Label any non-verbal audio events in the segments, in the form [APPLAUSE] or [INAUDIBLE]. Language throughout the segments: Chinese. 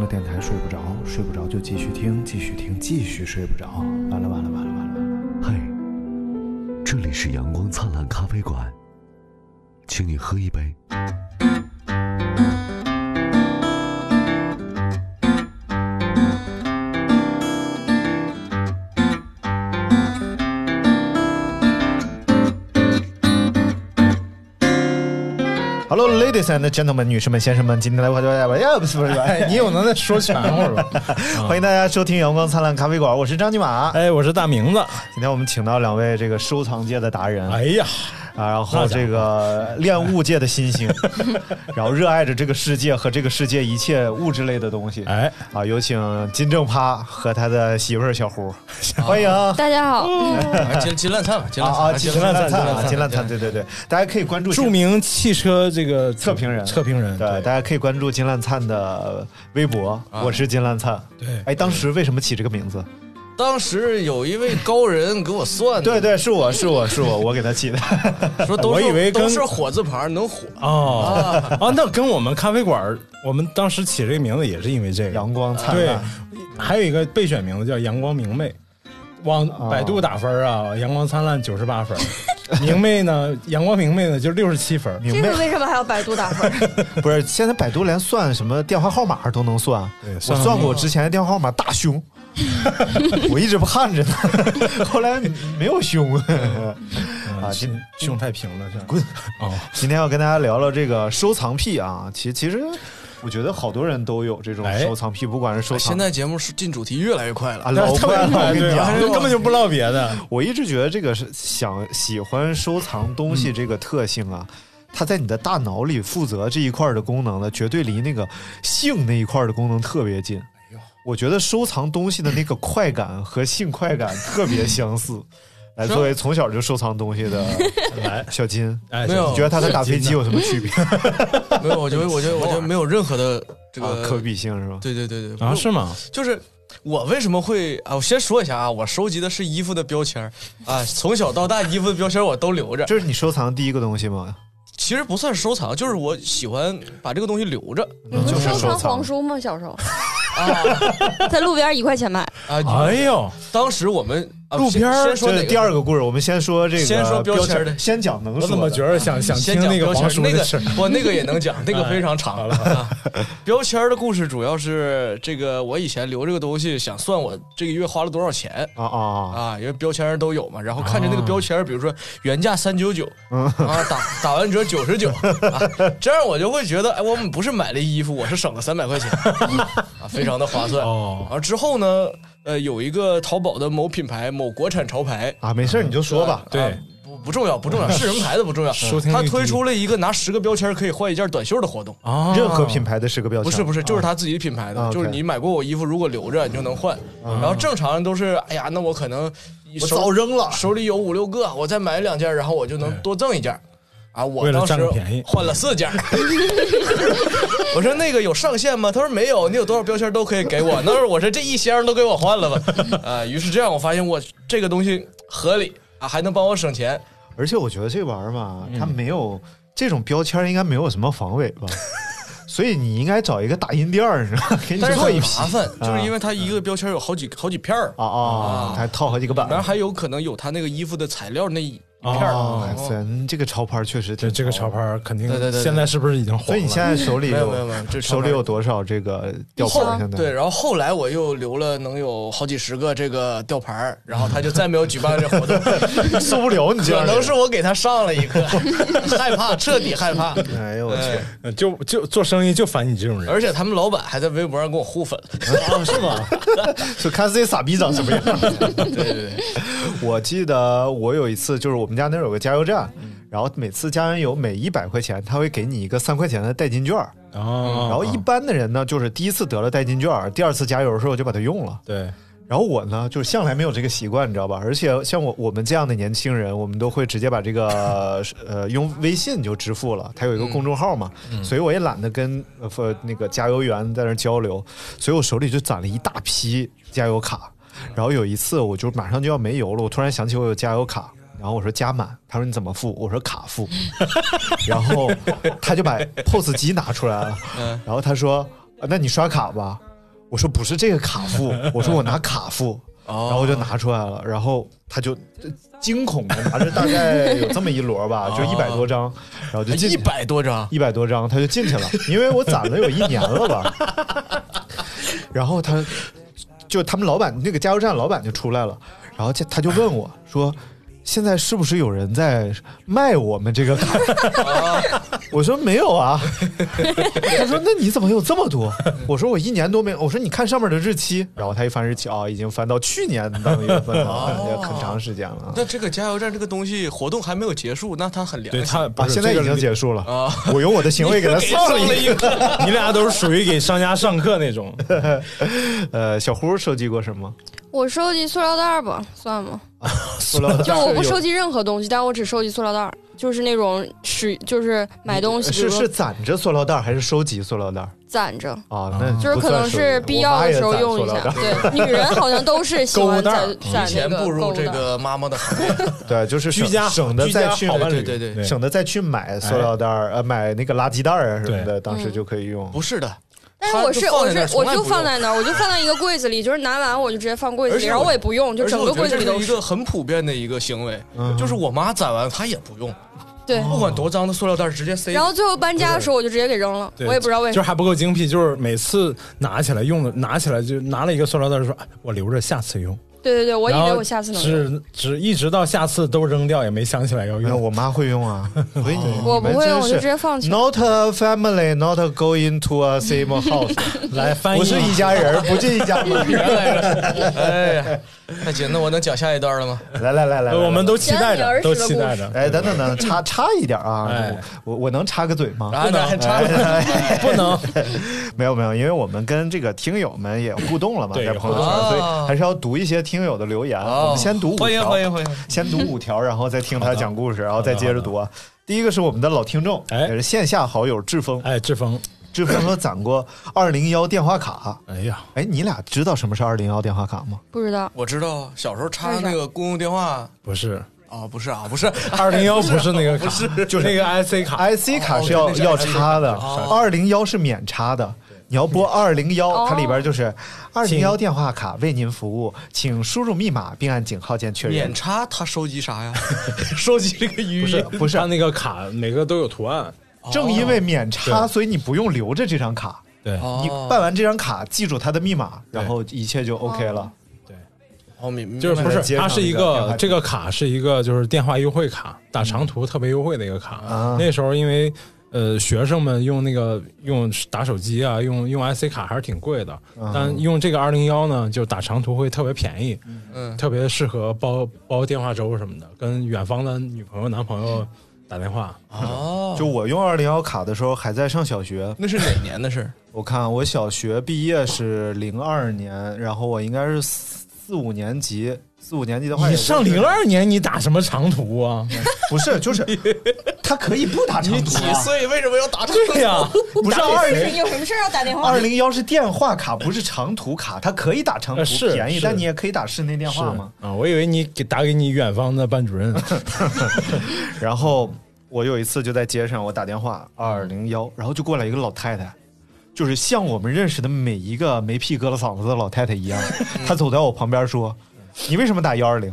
听了电台睡不着，睡不着就继续听，继续听，继续睡不着。完了完了完了完了完了！嘿，这里是阳光灿烂咖啡馆，请你喝一杯。Hello, ladies and gentlemen，女士们、先生们，今天来我我我呀，不是不是，哎，你有能耐说全乎是吧？[LAUGHS] 欢迎大家收听阳光灿烂咖啡馆，我是张金马。哎，我是大明子。今天我们请到两位这个收藏界的达人，哎呀，啊，然后这个恋物界的新星，[LAUGHS] 然后热爱着这个世界和这个世界一切物质类的东西。哎，啊，有请金正趴和他的媳妇儿小胡，欢迎。大家好，金金烂灿吧，金啊啊，烂灿，金烂灿啊，金烂灿，对对对，大家可以关注著名汽车这个测评人，测评人，对，大家可以关注金烂灿的微博，我是金烂灿。对，哎，当时为什么起这个名字？当时有一位高人给我算的，对对，是我是我是我，我给他起的。[LAUGHS] 说都我以为都是火字旁能火哦 [LAUGHS] 啊，那跟我们咖啡馆，我们当时起这个名字也是因为这个阳光灿烂对烂。，还有一个备选名字叫阳光明媚，往百度打分啊，阳光灿烂九十八分，[LAUGHS] 明媚呢，阳光明媚呢就六十七分。明媚这个为什么还要百度打分？不是，现在百度连算什么电话号码都能算。对我算过我之前的电话号码大凶，[LAUGHS] 我一直盼着呢，[LAUGHS] 后来没有胸。[LAUGHS] 啊胸胸太平了，是吧？滚！哦，今天要跟大家聊聊这个收藏癖啊，其其实我觉得好多人都有这种哎收藏癖，不管是收藏现在节目是进主题越来越快了啊，老快了，我跟你讲，啊，根本就不唠别的。我一直觉得这个是想喜欢收藏东西这个特性啊，它在你的大脑里负责这一块的功能呢，绝对离那个性那一块的功能特别近。我觉得收藏东西的那个快感和性快感特别相似。[LAUGHS] 来，作为从小就收藏东西的 [LAUGHS] 来，小金，哎，没有你觉得他和打飞机有什么区别？没有，我觉得我觉得我觉得没有任何的这啊，个可比性是吧？对对对对啊，是吗？就是我为什么会啊？我先说一下啊，我收集的是衣服的标签啊，从小到大衣服的标签我都留着。这是你收藏的第一个东西吗？其实不算是收藏，就是我喜欢把这个东西留着你是收藏收藏黄书吗？小时候 [LAUGHS] 啊在路边一块钱买，啊！哎呦，当时我们啊路边儿先先说第二个故事，我们先说这个先说标签签的先讲能说的。我怎么觉得想想先讲听那个黄标签那个叔的事儿？不，那个也能讲，那个非常长了啊。标签的故事主要是这个，我以前留这个东西，想算我这个月花了多少钱啊啊啊！啊，因为标签都有嘛。然后看着那个标签，比如说原价三九九啊，打打完折九十九啊，这样我就会觉得，哎，我们不是买了衣服，我是省了三百块钱 [LAUGHS] 啊，非常的划算。哦然后之后呢，呃，有一个淘宝的某品牌某国产潮牌，啊，没事儿你就说吧。对啊不不重要，不重要，是什么牌子不重要。[LAUGHS] 他推出了一个拿十个标签可以换一件短袖的活动。啊，任何品牌的十个标签，不是不是，就是他自己品牌的，啊就是你买过我衣服，如果留着你就能换。然后正常人都是，哎呀，那我可能我手早扔了。手里有五六个，我再买两件，然后我就能多赠一件。啊，我为了当时占便宜换了四件。[LAUGHS] 我说那个有上限吗？他说没有，你有多少标签都可以给我。那我说这一箱都给我换了吧。啊，于是这样我发现我这个东西合理啊，还能帮我省钱。而且我觉得这玩意儿嘛，嗯它没有这种标签，应该没有什么防伪吧。所以你应该找一个打印店儿，是吧？给你但是很做一麻烦，就是因为它一个标签有好几好几片儿，啊啊，还套好几个版。然后还有可能有它那个衣服的材料那一片儿。哦哇塞，这个潮牌确实挺这这个潮牌肯定对对对对现在是不是已经黄了？所以你现在手里有没有没有这手里有多少这个吊牌？现在对，然后后来我又留了能有好几十个这个吊牌，然后他就再没有举办这活动，[LAUGHS] 受不了你这样的人可能是我给他上了一课，害怕，彻底害怕。[LAUGHS] 哎呦我去，呃就就做生意就烦你这种人。而且他们老板还在微博上给我互粉，啊是吗？[LAUGHS] 就看自己傻逼长什么样。对对对，我记得我有一次，就是我们家那儿有个加油站，然后每次加完油每一百块钱，他会给你一个三块钱的代金券然后一般的人呢，就是第一次得了代金券，第二次加油的时候就把它用了。对，然后我呢，就向来没有这个习惯，你知道吧？而且像我我们这样的年轻人，我们都会直接把这个 [LAUGHS] 呃用微信就支付了，它有一个公众号嘛，所以我也懒得跟呃那个加油员在那交流，所以我手里就攒了一大批加油卡。然后有一次我就马上就要没油了，我突然想起我有加油卡。然后我说加满，他说你怎么付？我说卡付，[LAUGHS] 然后他就把 POS 机拿出来了，然后他说啊那你刷卡吧，我说不是这个卡付，[LAUGHS] 我说我拿卡付，然后我就拿出来了，然后他就惊恐的拿着大概有这么一摞吧，就一百多张，然后就进一百多张，一百多张，他就进去了，因为我攒了有一年了吧，[LAUGHS] 然后他就他们老板那个加油站老板就出来了，然后就他就问我说。现在是不是有人在卖我们这个卡？[LAUGHS] 我说没有啊。他说那你怎么有这么多？我说我一年多没有。我说你看上面的日期，然后他一翻日期啊、已经翻到去年当月份了，也很长时间了。那这个加油站这个东西活动还没有结束，那它很良心。对他啊，现在已经结束了啊！我用我的行为给他上了一个。你俩都是属于给商家上课那种。[LAUGHS] 呃，小胡收集过什么？我收集塑料袋儿吧，算吗？塑料袋就我不收集，任何东西，但我只收集塑料袋儿，就是那种使，就是买东西，比是是攒着塑料袋儿还是收集塑料袋儿攒着，啊？那就是可能是必要的时候用一下。对，女人好像都是 [LAUGHS] 喜欢攒购物袋儿攒提前那个步入这个妈妈的行列。[LAUGHS] 对，就是居家省得再去好伴侣对对对省得再去买塑料袋儿，呃，买那个垃圾袋儿啊什么的，当时就可以用。不是的，但是我是它就放我是我就放在那儿，我就放在一个柜子里，就是拿完我就直接放柜子里，然后我也不用，就整个柜子里都而且我觉得这是一个很普遍的一个行为，嗯就是我妈攒完她也不用，对。不管多脏的塑料袋直接塞。然后最后搬家的时候，我就直接给扔了，我也不知道为什么。就是还不够精辟，就是每次拿起来用的，拿起来就拿了一个塑料袋，说哎我留着下次用。对对对，我以为我下次能用。只只一直到下次都扔掉，也没想起来要用。我妈会用啊，[LAUGHS] 所以你我不会用，我就直是接放弃。Not a family, not going to a same house，[LAUGHS] 来翻译，不是一家 [LAUGHS] 人，不进一家门。原来是，哎呀，那行，那我能讲下一段了吗？来来来来，我们都期待着，都期待着。哎，等等等，插插一点啊哎，我我能插个嘴吗？啊，那还差了，不能，没有没有，因为我们跟这个听友们也互动了嘛，对在朋友圈，啊所以还是要读一些听友的留言。哦。我们先读五条，欢迎欢迎欢迎，先读五条，[LAUGHS] 然后再听他讲故事，然后再接着读啊。第一个是我们的老听众，哎。也是线下好友志峰，哎，志峰，志峰说攒过 [LAUGHS] 二零幺电话卡。哎呀，哎，你俩知道什么是二零幺电话卡吗？不知道，我知道小时候插那个公用电话。不是。啊，不是啊，不是。[LAUGHS] 二零幺，不是那个卡，就是那个 IC 卡。IC 卡是要、要插的，二零幺是免插的。你要拨二零幺，哦。它里边就是二零幺电话卡为您服务，请输入密码并按井号键确认。免插，它收集啥呀？[LAUGHS] 收集这个语不是音。不是，它那个卡每个都有图案。[LAUGHS] 正因为免插，所以你不用留着这张卡，对，哦。你办完这张卡，记住它的密码，然后一切就 OK 了。对。哦，明明就是不是它是一个这个卡是一个就是电话优惠卡，打长途特别优惠的一个卡。啊。那时候因为呃学生们用那个用打手机啊，用用 IC 卡还是挺贵的，但用这个二零幺呢，就打长途会特别便宜，嗯。特别适合包包电话粥什么的，跟远方的女朋友男朋友打电话。哦，就我用二零幺卡的时候还在上小学，那是哪年的事？[LAUGHS] 我看我小学毕业是零二年，然后我应该是四四五年级，四五年级的话，你上零二年你打什么长途啊？[LAUGHS] 不是，就是 [LAUGHS] 他可以不打长途、几啊。岁？为什么要打长对呀、[LAUGHS] 不是二零有什么事要打电话二零幺是电话卡，不是长途卡，它可以打长途呃便宜，是但你也可以打室内电话嘛。啊，我以为你给打给你远方的班主任。然后我有一次就在街上，我打电话二零幺，然后就过来一个老太太，就是像我们认识的每一个没屁搁了嗓子的老太太一样，她走在我旁边说：“你为什么打幺二零？”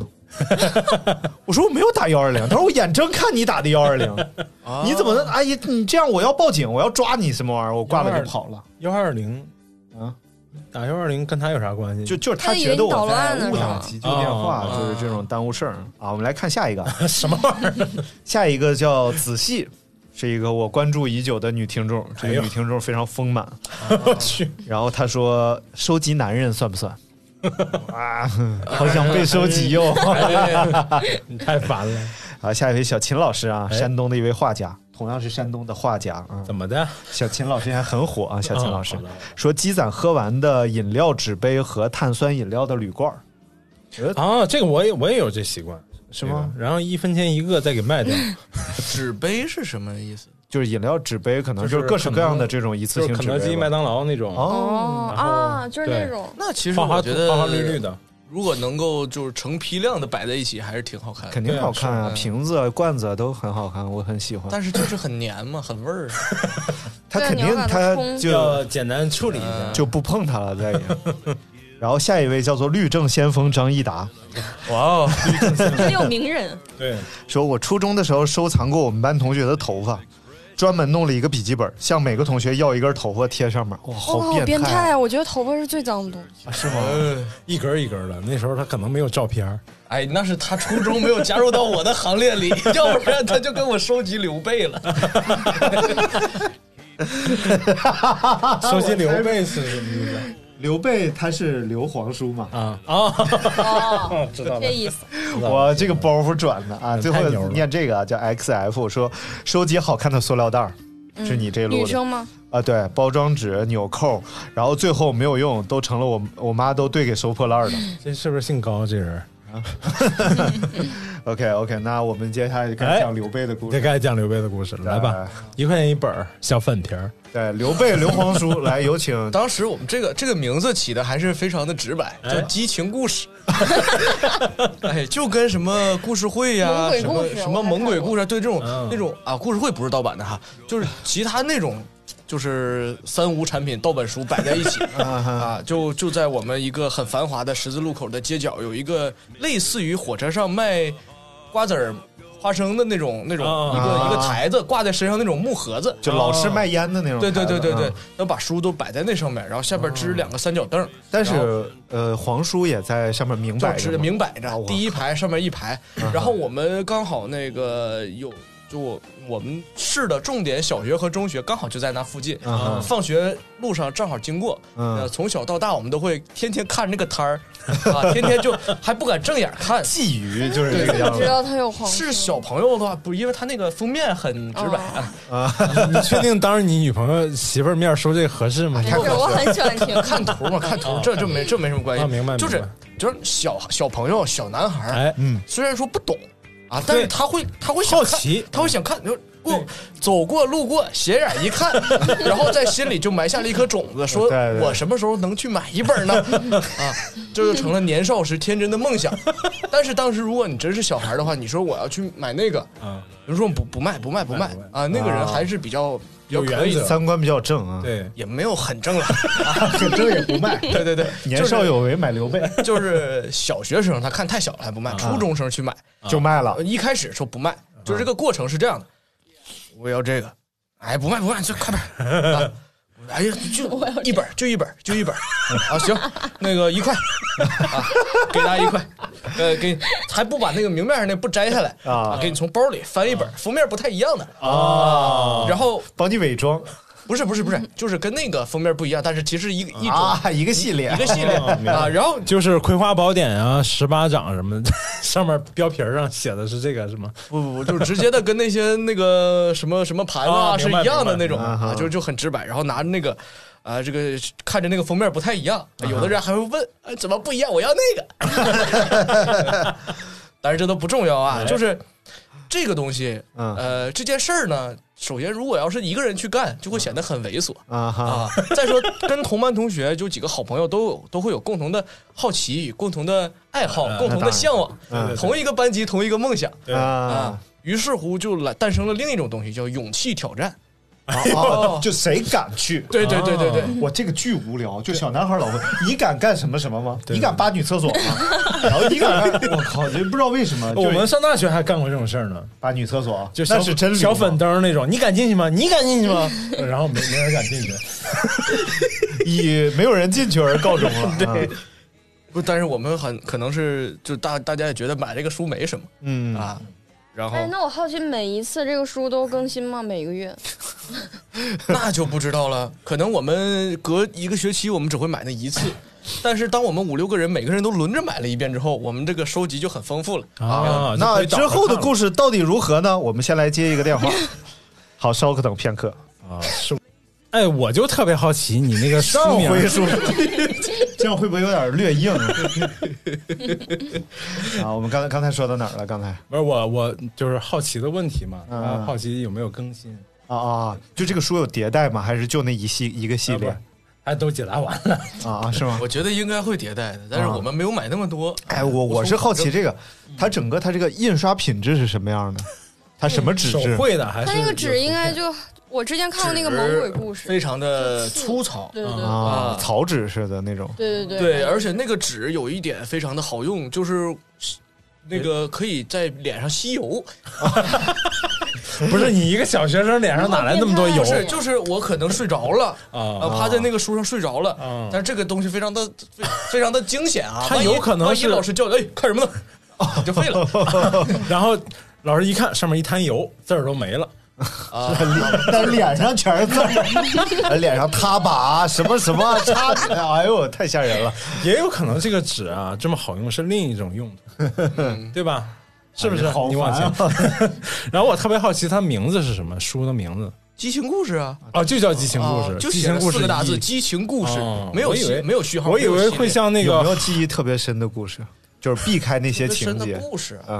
[LAUGHS] 我说我没有打幺二零，他说我眼睁看你打的幺二零，你怎么能？阿姨，你这样我要报警，我要抓你什么玩意儿？我挂了就跑了。幺二零啊，打幺二零跟他有啥关系？就就是他觉得我在误打急救电话，哦就是这种耽误事儿啊。我们来看下一个，[LAUGHS] 什么玩意儿？[LAUGHS] 下一个叫仔细，是一个我关注已久的女听众，这个女听众非常丰满。我去，然后她说：“收集男人算不算？” [LAUGHS] 啊，好想被收集哟！你太烦了。[LAUGHS] 啊，下一位小秦老师啊，山东的一位画家，同样是山东的画家啊。怎么的？小秦老师现在很火啊！小秦老师哦说，积攒喝完的饮料纸杯和碳酸饮料的铝罐儿，啊，这个我也我也有这习惯，是吗？然后一分钱一个再给卖掉，[LAUGHS] 纸杯是什么意思？就是饮料纸杯，可能就是各式各样的这种一次性纸杯吧。肯德基、麦当劳那种，哦，啊，就是那种那其实花花我觉得花花绿绿的，如果能够就是成批量的摆在一起，还是挺好看的。肯定好看瓶子、罐子都很好看，我很喜欢。但是就是很黏嘛，很味儿。[LAUGHS] 他肯定他就要简单处理一下。就不碰它了，再也。[LAUGHS] 然后下一位叫做律政先锋张益达，哇哦，[LAUGHS] 很有名人，对，说我初中的时候收藏过我们班同学的头发，专门弄了一个笔记本，向每个同学要一根头发贴上面。哇，好好变态态啊！我觉得头发是最脏的东西。啊！是吗？呃一根一根的。那时候他可能没有照片儿哎，那是他初中没有加入到我的行列里，[LAUGHS] 要不然他就跟我收集刘备了。[LAUGHS] 收集刘备是什么意思刘备他是刘皇叔嘛？啊啊？哦，知道了这，意思。我这个包袱转的啊，最后念这个啊，叫 XF，说收集好看的塑料袋儿，是你这路的女生吗？啊？对，包装纸、纽扣，然后最后没有用，都成了我我妈都兑给收破烂儿的。[LAUGHS] 这是不是姓高？这人啊 [LAUGHS] OK OK，那我们接下来就开始讲刘备的故这事。该讲刘备的故事了，来吧，一块钱一本小粉皮儿，对，刘备刘皇叔，来有请。[LAUGHS] 当时我们这个这个名字起的还是非常的直白，叫激情故事。[LAUGHS] 哎，就跟什么故事会呀、什么什么猛鬼故事啊，对这种、嗯那种啊，故事会不是盗版的哈，就是其他那种。就是三无产品盗版书摆在一起 [LAUGHS] 啊，就就在我们一个很繁华的十字路口的街角，有一个类似于火车上卖瓜子儿、花生的那种那种啊一个、啊。一个台子挂在身上那种木盒子，就老式卖烟的那种对。对对对对啊，那把书都摆在那上面，然后下边支两个三角凳，但是呃，黄叔也在上面明摆着明摆着第一排上面一排，然后我们刚好那个有。就我我们市的重点小学和中学刚好就在那附近，嗯放学路上正好经过，嗯呃，从小到大我们都会天天看那个摊儿，[LAUGHS] 啊，天天就还不敢正眼看，觊觎就是这个样子。知道他有黄是小朋友的话，不，因为他那个封面很直白啊，你确定当着你女朋友媳妇儿面说这个合适吗？不是，我很喜欢听。看图嘛，看图，这这没这没什么关系，啊明白就是就是小小朋友小男孩儿，哎，嗯，虽然说不懂啊，但是他会他会好奇。他会想看，就过走过路过，斜眼一看，[LAUGHS] 然后在心里就埋下了一颗种子，说我什么时候能去买一本呢？[LAUGHS] 啊，这就成了年少时天真的梦想。但是当时如果你真是小孩的话，你说我要去买那个，啊，有人说不不卖不卖不卖啊，那个人还是比较有原则。三观比较正啊，，对，也没有很正了。[LAUGHS] 正也不卖。[LAUGHS] 对对对，年少有为买刘备。就是小学生他看太小了还不卖，初中生去买，就卖了。呃，一开始说不卖，就是这个过程是这样的，我要这个，哎，不卖不卖，就快点！[LAUGHS] 哎呀，就 [LAUGHS] 一本就一本就一本 [LAUGHS] 啊，行，那个一块 [LAUGHS] 啊，给大家一块，呃，给还不把那个明面上那不摘下来啊给你从包里翻一本，封面不太一样的啊，然后帮你伪装不是不是不是，就是跟那个封面不一样，但是其实一个一种啊，一个系列，一个系列 [LAUGHS] 啊，然后就是《葵花宝典》啊，《十八掌》什么的，[LAUGHS] 上面标皮上写的是这个是吗？不不不，就是直接的跟那些那个什么什么盘子啊是一样的那种啊啊，就就很直白，然后拿着那个。啊，这个看着那个封面不太一样，有的人还会问，哎，怎么不一样？我要那个。[LAUGHS] 但是这都不重要啊，就是这个东西，嗯呃，这件事儿呢，首先如果要是一个人去干，就会显得很猥琐啊，啊。再说跟同班同学就几个好朋友都有 [LAUGHS] 都会有共同的好奇、共同的爱好、共同的向往，嗯同一个班级、同一个梦想啊啊。于是乎就来诞生了另一种东西，叫勇气挑战。啊，[LAUGHS] 就谁敢去？对对对对对，我这个巨无聊，就小男孩老问你敢干什么什么吗？你敢扒女厕所吗？[LAUGHS] 然后你敢？我靠，这不知道为什么，[LAUGHS] 我们上大学还干过这种事儿呢，扒女厕所，就是真小粉灯那种，你敢进去吗？你敢进去吗？然后没没人敢进去，以没有人进去而告终了。对，不，但是我们很可能是就大大家也觉得买这个书没什么嗯啊，然后哎，那我好奇，每一次这个书都更新吗？每个月？[LAUGHS] 那就不知道了。可能我们隔一个学期我们只会买那一次，但是当我们五六个人每个人都轮着买了一遍之后，我们这个收集就很丰富了。啊，那之后的故事到底如何呢？我们先来接一个电话。[LAUGHS] 好，稍可等片刻。啊，是。哎，我就特别好奇你那个书上名回书，这样会不会有点略硬 [LAUGHS] [LAUGHS] 啊？我们刚才刚才说到哪儿了？刚才不是我我就是好奇的问题嘛，嗯啊，好奇有没有更新，啊啊，就这个书有迭代吗？还是就那一系一个系列还都解答完了。啊啊？是吗？我觉得应该会迭代的，但是我们没有买那么多。哎，我我是好奇这个，它整个它这个印刷品质是什么样的？它什么纸手质？绘的还是它那个纸应该就我之前看过那个猛鬼故事，非常的粗糙。对对对啊啊，草纸似的那种。对对对，而且那个纸有一点非常的好用，就是那个可以在脸上吸油。[LAUGHS] 不是你一个小学生脸上哪来那么多油不是，就是我可能睡着了。啊？啊，趴在那个书上睡着了，啊但是这个东西非常的非非常的惊险啊！[LAUGHS] 他有可能万一是老师叫你，哎，看什么呢？啊，[LAUGHS] 就废了然后老师一看上面一滩油，字儿都没了。啊！[LAUGHS] 但脸上全是字儿，[LAUGHS] 脸上他把什么什么插纸，哎呦，太吓人了！也有可能这个纸啊这么好用是另一种用途，[LAUGHS] 对吧？是不是？你往前烦。然后我特别好奇它名字是什么，书的名字激情故事啊，啊，就叫《激情故事啊》，就写四个大字“激情故事哦”，没有我以为序没有序号，我以为会像那个有没有记忆特别深的故事？就是避开那些情节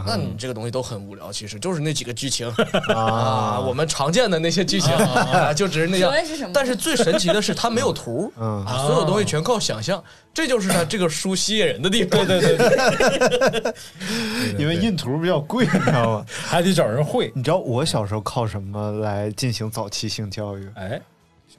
那你这个东西都很无聊，其实就是那几个剧情啊啊，我们常见的那些剧情啊，就只是那样是。但是最神奇的是，它没有图，嗯啊，所有东西全靠想象，这就是它这个书吸引人的地方。对对对 [LAUGHS] 对，因为印图比较贵，你知道吗？[LAUGHS] 还得找人会。你知道我小时候靠什么来进行早期性教育？哎，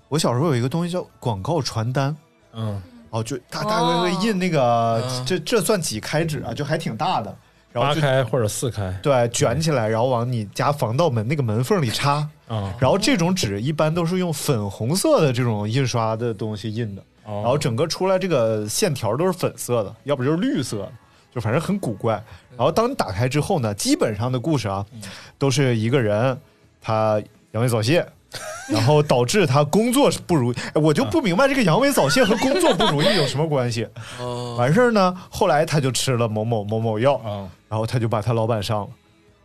我小时候有一个东西叫广告传单。嗯，哦，就他大概会印那个，嗯这这算几开纸啊？就还挺大的，然后就八开或者四开对卷起来，然后往你家防盗门那个门缝里插。啊，然后这种纸一般都是用粉红色的这种印刷的东西印的，然然后整个出来这个线条都是粉色的，要不就是绿色的，就反正很古怪。然后当你打开之后呢，基本上的故事啊，都是一个人他阳痿早泄。[LAUGHS] 然后导致他工作是不如我就不明白这个阳痿早泄和工作不如意有什么关系。[LAUGHS] 哦完事儿呢，后来他就吃了某某某某药，啊，然后他就把他老板上了。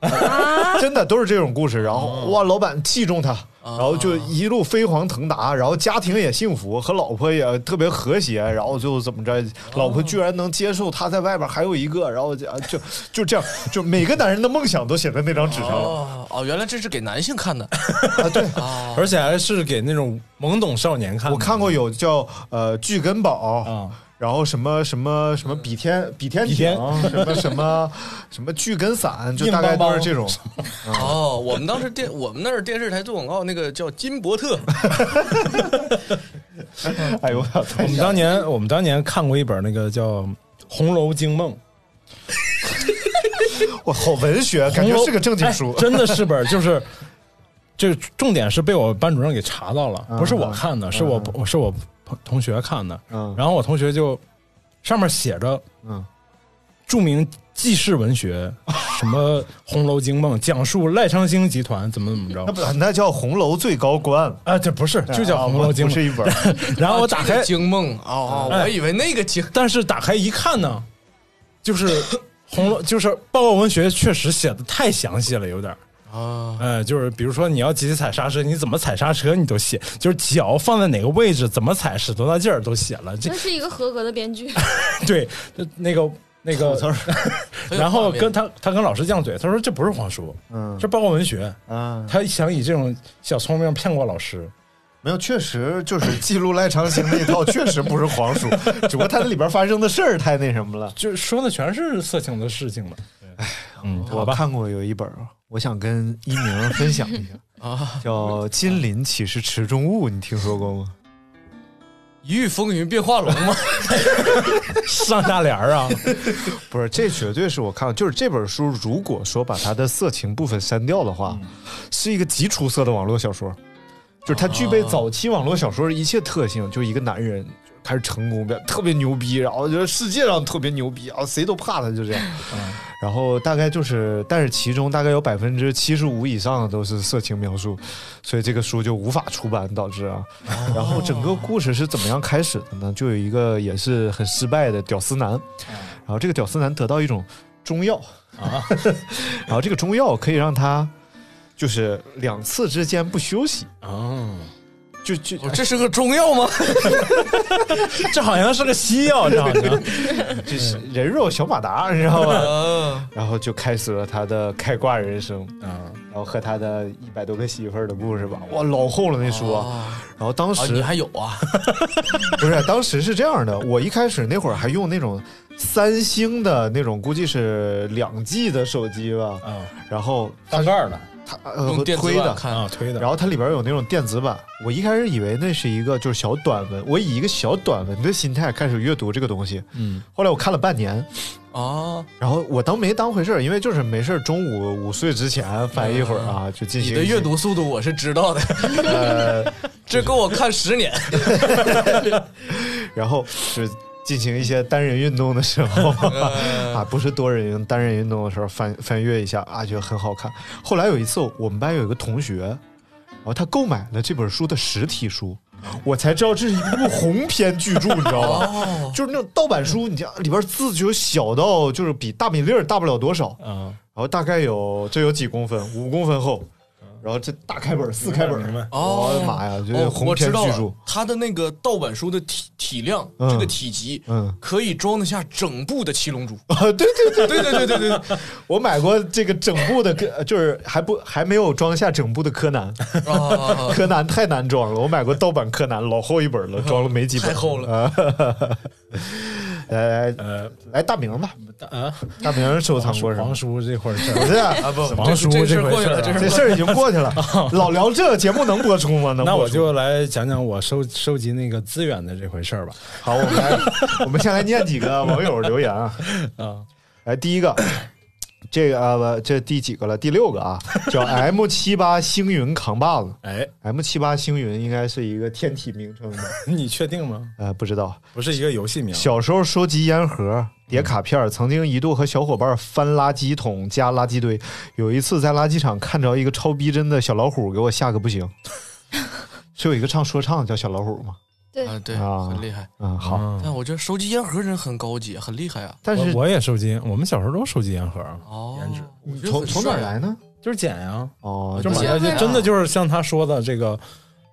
[LAUGHS] 真的都是这种故事，然后哇，老板器重他，然后就一路飞黄腾达，然后家庭也幸福，和老婆也特别和谐，然后就怎么着，老婆居然能接受他在外边还有一个，然后就就就这样，就每个男人的梦想都写在那张纸上了哦哦，原来这是给男性看的啊！对，[LAUGHS] 啊！而且还是给那种懵懂少年看的。我看过有叫呃巨根宝啊。然后什么什么什么比天比天比天。什么 [LAUGHS] 什么什么聚根散，就大概都是这种。哦，我们当时电我们那儿电视台做广告，那个叫金伯特，[LAUGHS] 哎呦，我我们当年我们当年看过一本那个叫《红楼惊梦》，[LAUGHS] 我好文学，感觉是个正经书。哎。真的是本儿，就是这重点是被我班主任给查到了，嗯不是我看的，是我我是我朋同学看的，嗯然后我同学就上面写着嗯，著名纪事文学 [LAUGHS] 什么《红楼惊梦》，讲述赖昌星集团怎么怎么着那不那叫红楼最高官，啊，这不是就叫《红楼惊梦是》，一本。[LAUGHS] 然后我打开惊梦哦，哦哎我以为那个惊但是打开一看呢，就是红楼，就是报告文学确实写的太详细了，有点儿。啊，呃，就是比如说你要集体踩刹车，你怎么踩刹车你都写，就是脚放在哪个位置，怎么踩，使多大劲儿都写了。这是一个合格的编剧，[LAUGHS] 对，那个那个，[LAUGHS] 然后跟他他跟老师犟嘴，他说这不是黄书，嗯这报告文学。啊，他想以这种小聪明骗过老师。没有，确实就是记录赖昌星那一套，确实不是黄书，只不过他那里边发生的事儿太那什么了。就说的全是色情的事情嘛。嗯，我看过有一本，我想跟一鸣分享一下，[LAUGHS] 啊！叫《金鳞岂是池中物》，你听说过吗？一遇风云变化龙吗？[LAUGHS] 上下联儿啊，不是，这绝对是我看过，就是这本书，如果说把它的色情部分删掉的话，是一个极出色的网络小说，就是它具备早期网络小说的一切特性，就是一个男人开始成功，特别牛逼，然后觉得世界上特别牛逼啊，谁都怕他，就这样。然后大概就是，但是其中大概有百分之七十五以上的都是色情描述，所以这个书就无法出版，导致啊。然后整个故事是怎么样开始的呢？就有一个也是很失败的屌丝男，然后这个屌丝男得到一种中药。啊，[LAUGHS] 然后这个中药可以让他就是两次之间不休息，哦，就就哦这是个中药吗？[LAUGHS] 这好像是个西药，你知道吗就是人肉小马达，你知道吧？啊，然后就开始了他的开挂人生，啊，然后和他的一百多个媳妇儿的故事吧。哇，老厚了那书啊！然后当啊，时你还有啊？[LAUGHS] 不是，当时是这样的，我一开始那会儿还用那种三星的那种，估计是两 G 的手机吧，嗯，然后翻盖儿的它呃用电子推的。版看啊，推的，然后它里边有那种电子版，我一开始以为那是一个就是小短文，我以一个小短文的心态开始阅读这个东西。嗯，后来我看了半年，啊，然后我当没当回事儿，因为就是没事儿中午午睡之前翻一会儿啊，就进行你的阅读速度我是知道的，[LAUGHS] 呃，[LAUGHS] 这够我看十年。[LAUGHS] 然后是进行一些单人运动的时候 [LAUGHS] 啊，不是多人运，单人运动的时候翻翻阅一下啊，觉得很好看。后来有一次，我们班有一个同学，然后他购买了这本书的实体书。我才知道这是一部鸿篇巨著，你知道吧？哦，就是那种盗版书，你讲里边字就小到就是比大米粒儿大不了多少，嗯，然后大概有这有几公分，五公分厚，然后这大开本四开本，我的妈呀，这哦，鸿我知道了。篇巨著，，它的那个盗版书的体体量，嗯。这个体积，嗯，可以装得下整部的《七龙珠》。[LAUGHS] 啊，对对对对对对对对。对，我买过这个整部的，就是还不还没有装下整部的柯南，啊，柯南太难装了。我买过盗版柯南，老厚一本了，装了没几本，太厚了。啊。来来呃来，大明吧，啊，大明收藏过什么王？叔这会儿事不，是啊，啊不，王叔这回事儿啊这这事事儿已经过去了。[LAUGHS] 老聊这个节目能播出吗？能。那我就来讲讲我收收集那个资源的这回事儿吧。好，我们来，我们先来念几个网友留言啊。[LAUGHS] 啊，来，第一个，这个啊不，这第几个了？第六个啊，[LAUGHS] 叫 M 七八星云扛把子。哎，M 七八星云应该是一个天体名称吧？[LAUGHS] 你确定吗？呃，不知道。不是一个游戏名。小时候收集烟盒、叠卡片，曾经一度和小伙伴翻垃圾桶加垃圾堆。有一次在垃圾场看着一个超逼真的小老虎，给我吓个不行。[LAUGHS] 是有一个唱说唱叫小老虎吗？对啊，对，啊很厉害。啊，好。啊但我觉得收集烟盒人很高级，很厉害啊。但是我我也收集，我们小时候都收集烟盒，哦，颜值从从哪儿来呢？就是捡呀，哦，就买捡垃圾，真的就是像他说的这个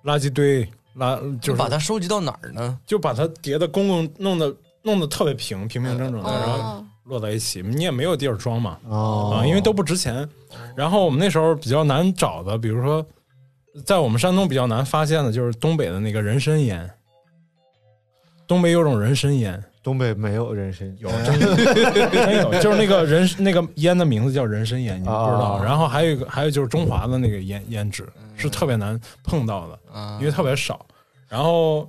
垃圾堆垃，就是把它收集到哪儿呢？就把它叠的公公弄的弄的特别平平平整整的，然后哦，摞在一起，你也没有地儿装嘛，哦啊，因为都不值钱。然后我们那时候比较难找的，比如说在我们山东比较难发现的，就是东北的那个人参烟。东北有种人参烟，东北没有人参，有 [LAUGHS] 真有就是那个人那个烟的名字叫人参烟，你不知道。啊然后还有一个，还有就是中华的那个烟烟纸是特别难碰到的，啊因为特别少。然后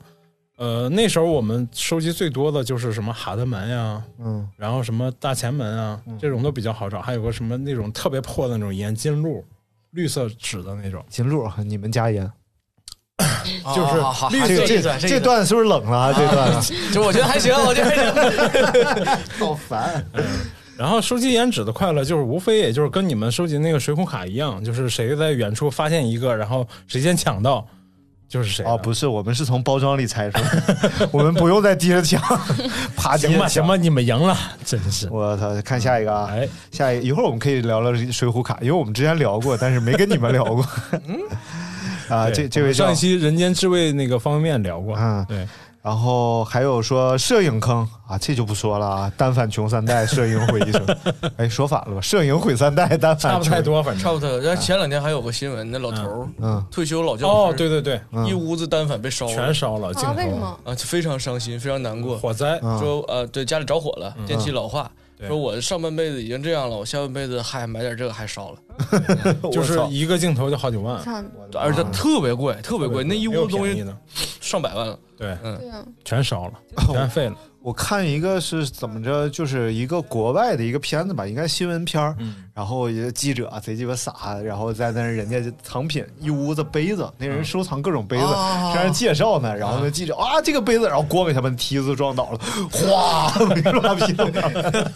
呃，那时候我们收集最多的就是什么哈德门呀，嗯，然后什么大前门啊，这种都比较好找。还有个什么那种特别破的那种烟，金鹿，绿色纸的那种。金鹿，你们家烟，[LAUGHS] 就是好好好绿色这这这段这段是不是冷了啊？这段 [LAUGHS] 就我觉得还行，[LAUGHS] 我觉得还行。好烦。然后收集颜值的快乐，就是无非也就是跟你们收集那个水浒卡一样，就是谁在远处发现一个，然后谁先抢到，就是谁啊。哦，不是，我们是从包装里猜出来的，我们不用再低着抢，爬行吧，行吧，。你们赢了，真是。我操！看下一个啊，哎，下一个一会儿我们可以聊聊水浒卡，因为我们之前聊过，但是没跟你们聊过。啊，这这位上一期人间至味那个方便面聊过，嗯对，然后还有说摄影坑啊，这就不说了啊，单反穷三代，[LAUGHS] 摄影毁一生。哎，说反了吧？摄影毁三代，单反。差不太多，反正差不太多。然后前两天还有个新闻，那老头儿嗯，退休老教师哦，对对对，嗯一屋子单反被烧了，全烧了，镜啊，头为什么？啊，非常伤心，非常难过。火灾，嗯说呃，对家里着火了，电器老化。对。说我上半辈子已经这样了，我下半辈子还买点这个还烧了，[LAUGHS] 就是一个镜头就好几万，而且特别贵，特别贵，那一屋东西上百万了。对，对啊，全烧了，全废了。我看一个是怎么着，就是一个国外的一个片子吧，应该新闻片儿。嗯然后一个记者贼鸡巴傻，然后在那人家藏品一屋子杯子，那人收藏各种杯子，啊让人介绍呢。然后那记者啊，这个杯子，然后咣给他们梯子撞倒了，哗，没抓屁股，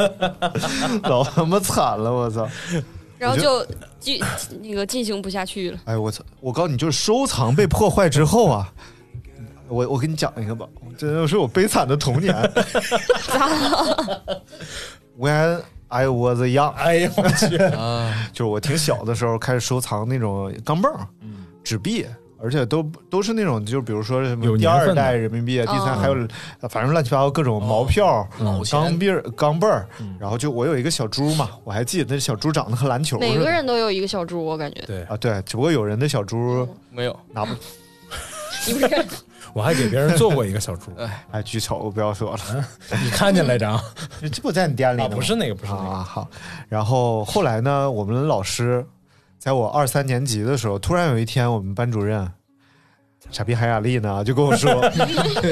[LAUGHS] 老他妈惨了，我操！然后就进那个进行不下去了。哎，我操！我告诉你，就是收藏被破坏之后啊，我我给你讲一个吧，这就是我悲惨的童年。[LAUGHS] When I was young，[LAUGHS] 哎呦我去，[LAUGHS] 啊，就是我挺小的时候开始收藏那种钢镚儿、纸币，而且都都是那种，就比如说什么第二代人民币，第三哦还有呃反正乱七八糟各种毛票、钢币儿、钢镚儿，然后就我有一个小猪嘛，我还记得那小猪长得和篮球似的。每个人都有一个小猪，我感觉。对啊，对，只不过有人的小猪没有，拿不，你不是我还给别人做过一个小猪，[LAUGHS] 哎，巨丑，不要说了，你看见来着啊？[LAUGHS] 这不在你店里吗不是那个，不是那个，啊，好。然后后来呢，我们老师在我二三年级的时候，突然有一天，我们班主任傻逼韩雅丽呢就跟我说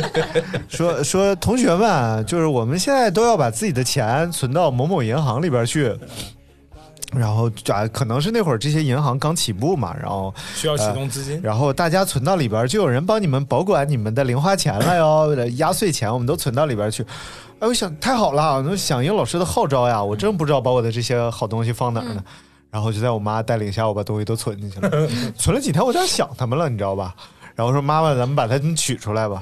[LAUGHS] 说说同学们，就是我们现在都要把自己的钱存到某某银行里边去。然后啊，可能是那会儿这些银行刚起步嘛，然后需要启动资金。然后大家存到里边，就有人帮你们保管你们的零花钱了哟，压岁钱我们都存到里边去。哎，我想太好了，能响应老师的号召呀，我真不知道把我的这些好东西放哪儿呢。然后就在我妈带领下，我把东西都存进去了。[LAUGHS] 存了几天，我有点想他们了，你知道吧？然后说妈妈，咱们把它取出来吧。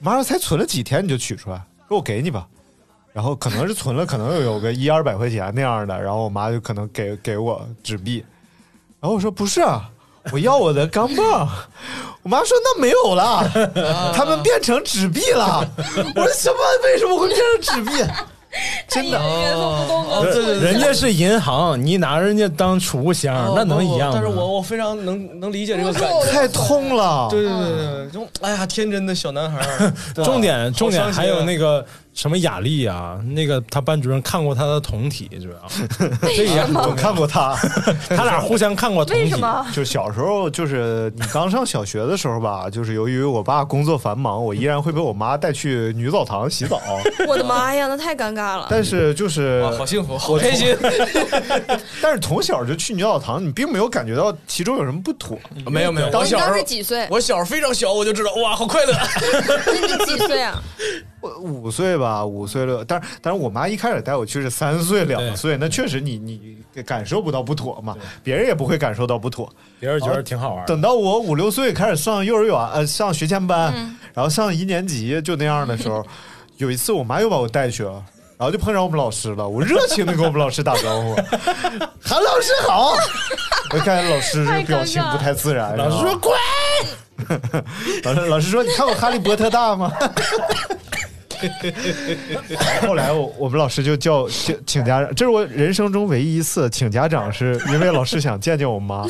妈说才存了几天你就取出来，说我给你吧。然后可能是存了，可能有个一二百块钱那样的，然后我妈就可能给给我纸币，然后我说不是啊，我要我的钢镚。我妈说那没有了，他们变成纸币了。[LAUGHS] 我说什么？为什么会变成纸币？[LAUGHS] 真的，哦，对对对，人家是银行，你拿人家当储物箱，那能一样吗？但是我我非常能能理解这个感觉。太痛了。对对对对，就哎呀，天真的小男孩儿，[LAUGHS] 重点重点还有那个什么雅丽啊，那个他班主任看过他的同体，主 [LAUGHS] 要这也我看过他，[LAUGHS] 他俩互相看过同体。为什么？就小时候，就是你刚上小学的时候吧，[LAUGHS] 就是由于我爸工作繁忙，我依然会被我妈带去女澡堂洗澡。我的妈呀，那太尴尬了。但是就是，好幸福，好开心。但是从小就去女澡堂，你并没有感觉到其中有什么不妥。没有没有，我你当小时候时几岁？我小时候非常小，我就知道哇，好快乐。你几岁啊？我五岁吧，五岁了。但是但是我妈一开始带我去是三岁两岁，那确实你你感受不到不妥嘛，别人也不会感受到不妥。别人觉得挺好玩。等到我五六岁开始上幼儿园，呃，上学前班，然后上一年级就那样的时候，[LAUGHS] 有一次我妈又把我带去了。然后就碰上我们老师了，我热情的跟我们老师打招呼，[LAUGHS] 韩老师好。我看老师这个表情不太自然，老师说滚。[LAUGHS] 老师老师说你看我《哈利波特大》吗？[LAUGHS] 后来我我们老师就叫请请家长，这是我人生中唯一一次请家长，是因为老师想见见我妈，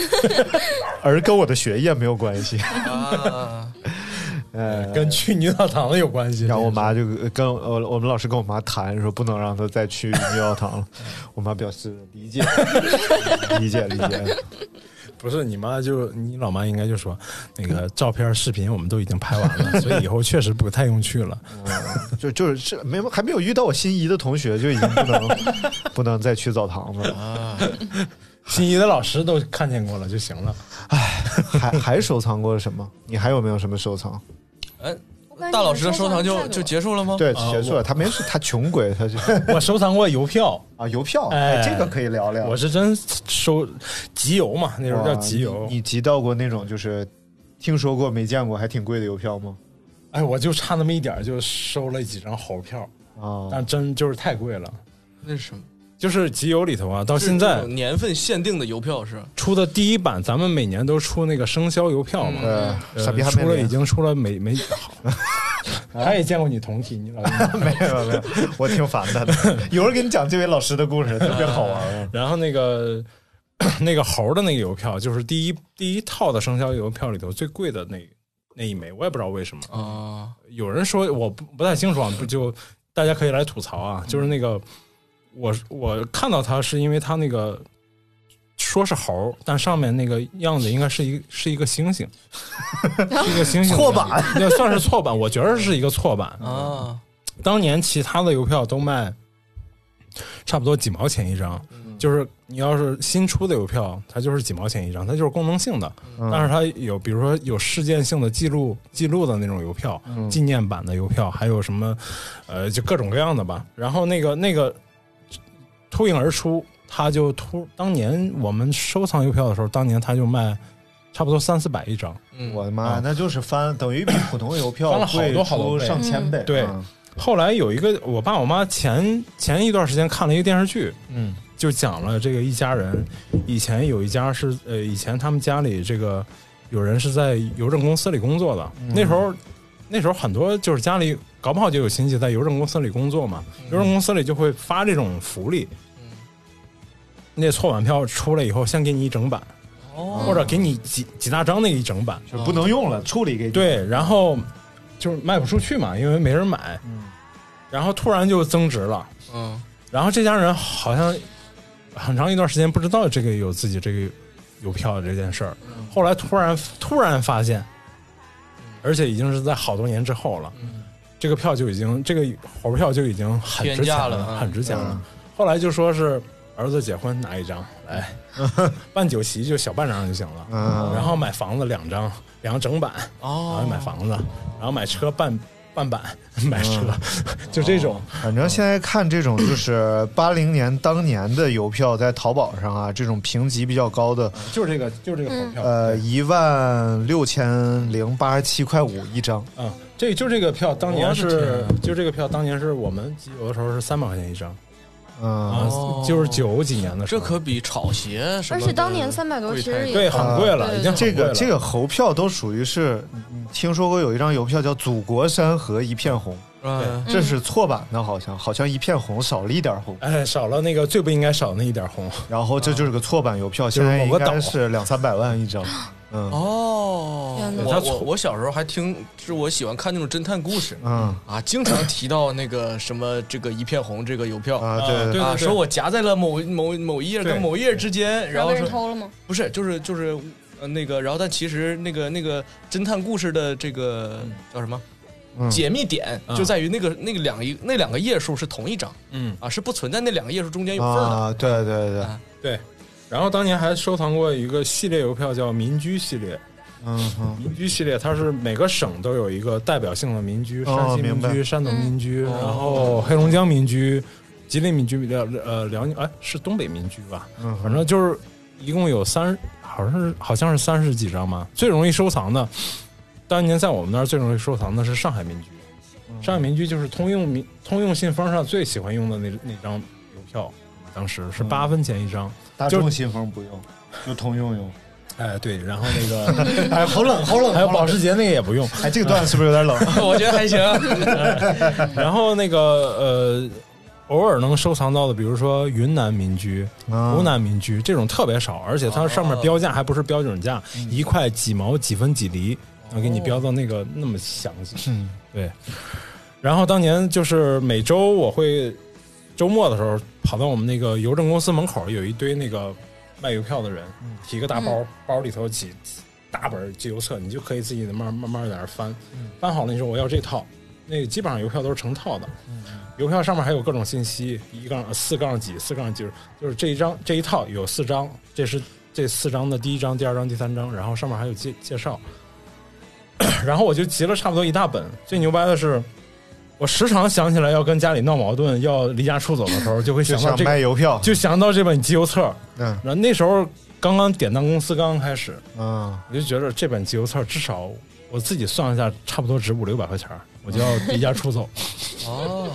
[LAUGHS] 而跟我的学业没有关系。啊，[LAUGHS] 呃，跟去女澡堂子有关系。然后我妈就跟我我们老师跟我妈谈说不能让她再去女澡堂了，我妈表示理解，理解理解。不是你妈就你老妈应该就说那个照片视频我们都已经拍完了，[LAUGHS] 所以以后确实不太用去了。就就是是没有还没有遇到我心仪的同学，就已经不能 [LAUGHS] 不能再去澡堂子了。心仪的老师都看见过了就行了。还还收藏过什么？你还有没有什么收藏？哎，大老师的收藏就就结束了吗？对，啊结束了。他没事，他穷鬼，他就 [LAUGHS] 我收藏过邮票，啊邮票，哎哎，这个可以聊聊。我是真收集邮嘛，那时候叫集邮你。集到过那种就是听说过没见过还挺贵的邮票吗？哎，我就差那么一点就收了几张猴票，啊，但真就是太贵了。那是什么？就是集邮里头啊，到现在年份限定的邮票是？出的第一版，咱们每年都出那个生肖邮票嘛。傻逼还出了，已经出了没没好。[LAUGHS] 他也见过你同体，你老 [LAUGHS] 没有没有，我挺烦他的。[LAUGHS] 有人给你讲这位老师的故事，特别好玩。然后那个 [CLEARS THROAT] 那个猴的那个邮票，就是第一第一套的生肖邮票里头最贵的那那一枚，我也不知道为什么。啊，有人说我不不太清楚啊，不就大家可以来吐槽啊，就是那个我我看到它是因为它那个说是猴，但上面那个样子应该是一是一个猩猩，是一个猩猩 [LAUGHS] 错版，那算是错版，我觉得是一个错版。啊，当年其他的邮票都卖差不多几毛钱一张，就是你要是新出的邮票，它就是几毛钱一张，它就是功能性的。但是它有，比如说有事件性的记录记录的那种邮票，纪念版的邮票，还有什么，呃，就各种各样的吧。然后那个那个脱颖而出，他就突当年我们收藏邮票的时候，当年他就卖差不多三四百一张。嗯。我的妈，那就是翻，等于比普通邮票翻了好多好多倍上千倍。对嗯。后来有一个我爸我妈前前一段时间看了一个电视剧，嗯，就讲了这个一家人，以前有一家是呃，以前他们家里这个有人是在邮政公司里工作的，那时候那时候很多就是家里搞不好就有亲戚在邮政公司里工作嘛，邮政公司里就会发这种福利，那错版票出来以后，先给你一整版，哦。或者给你几几大张那一整版，就不能用了，处理给你。对，然后就是卖不出去嘛，因为没人买，然后突然就增值了，嗯，然后这家人好像很长一段时间不知道这个有自己这个邮票这件事儿，后来突然突然发现，而且已经是在好多年之后了，这个票就已经这个猴票就已经很值钱了嗯很值钱了。后来就说是儿子结婚拿一张来，[LAUGHS] 办酒席就小半张就行了，嗯。然后买房子两张，两个整版，然哦后买房子，然后买车半半版，[LAUGHS] 买车，[LAUGHS] 就这种。反正现在看这种就是八零年当年的邮票，在淘宝上啊，这种评级比较高的，就是这个，就是这个猴票。呃，一万六千零八十七块五一张。啊，这就这个票当年是，就这个票当年是我们集邮的时候是三百块钱一张嗯，啊，就是九几年的时候，这可比炒鞋什么的而且当年三百多其实也对很贵了，已经这个这个猴票都属于是，听说过有一张邮票叫“祖国山河一片红”，嗯。这是错版的，好像好像一片红少了一点红，哎少了那个最不应该少的那一点红，然后这就是个错版邮票，就是现在应某个岛该是两三百万一张。嗯。哦。我我我小时候还听，就是我喜欢看那种侦探故事。嗯。啊，经常提到那个什么这个一片红这个邮票。啊，啊对对。啊，说我夹在了某某某一页跟某一页之间，然然后被人偷了吗？不是，就是就是呃那个，然后但其实那个那个侦探故事的这个叫什么？嗯解密点嗯。就在于那个那个两一那两个页数是同一张嗯。啊，是不存在那两个页数中间有缝的。啊，对对对，啊。对。然后当年还收藏过一个系列邮票叫民居系列，嗯嗯民居系列它是每个省都有一个代表性的民居，哦山西民明白居、山东民居，嗯。然后黑龙江民居、吉林民居、辽呃辽宁哎是东北民居吧，嗯，反正就是一共有三，好像是好像是三十几张吧。最容易收藏的，当年在我们那儿最容易收藏的是上海民居。上海民居就是通用民通用信封上最喜欢用的那那张邮票，当时是八分钱一张。就大众信封不用，就通用用。[LAUGHS] 哎，对，然后那个 [LAUGHS] 哎，好冷，好冷，还有保时捷那个也不用。哎，这个段子是不是有点冷？[LAUGHS] 我觉得还行。然后那个呃，偶尔能收藏到的，比如说云南民居、啊湖南民居这种特别少，而且它上面标价还不是标准价，一块几毛几分几厘，能给你标到那个那么详细。嗯对。然后当年就是每周我会周末的时候跑到我们那个邮政公司门口，有一堆那个卖邮票的人，提个大包，包里头几大本集邮册，你就可以自己慢慢慢在那儿翻，翻好了你说我要这套，那个基本上邮票都是成套的，邮票上面还有各种信息，一杠四杠几四杠几，就是这一张这一套有四张，这是这四张的第一张、第二张、第三张，然后上面还有介介绍，然后我就集了差不多一大本。最牛掰的是，我时常想起来要跟家里闹矛盾、要离家出走的时候，就会想想到这个，卖邮票。就想到这本集邮册。嗯然后那时候刚刚典当公司刚刚开始，嗯，我就觉得这本集邮册至少我自己算了一下，差不多值五六百块钱儿，我就要 [LAUGHS] 离家出走。哦，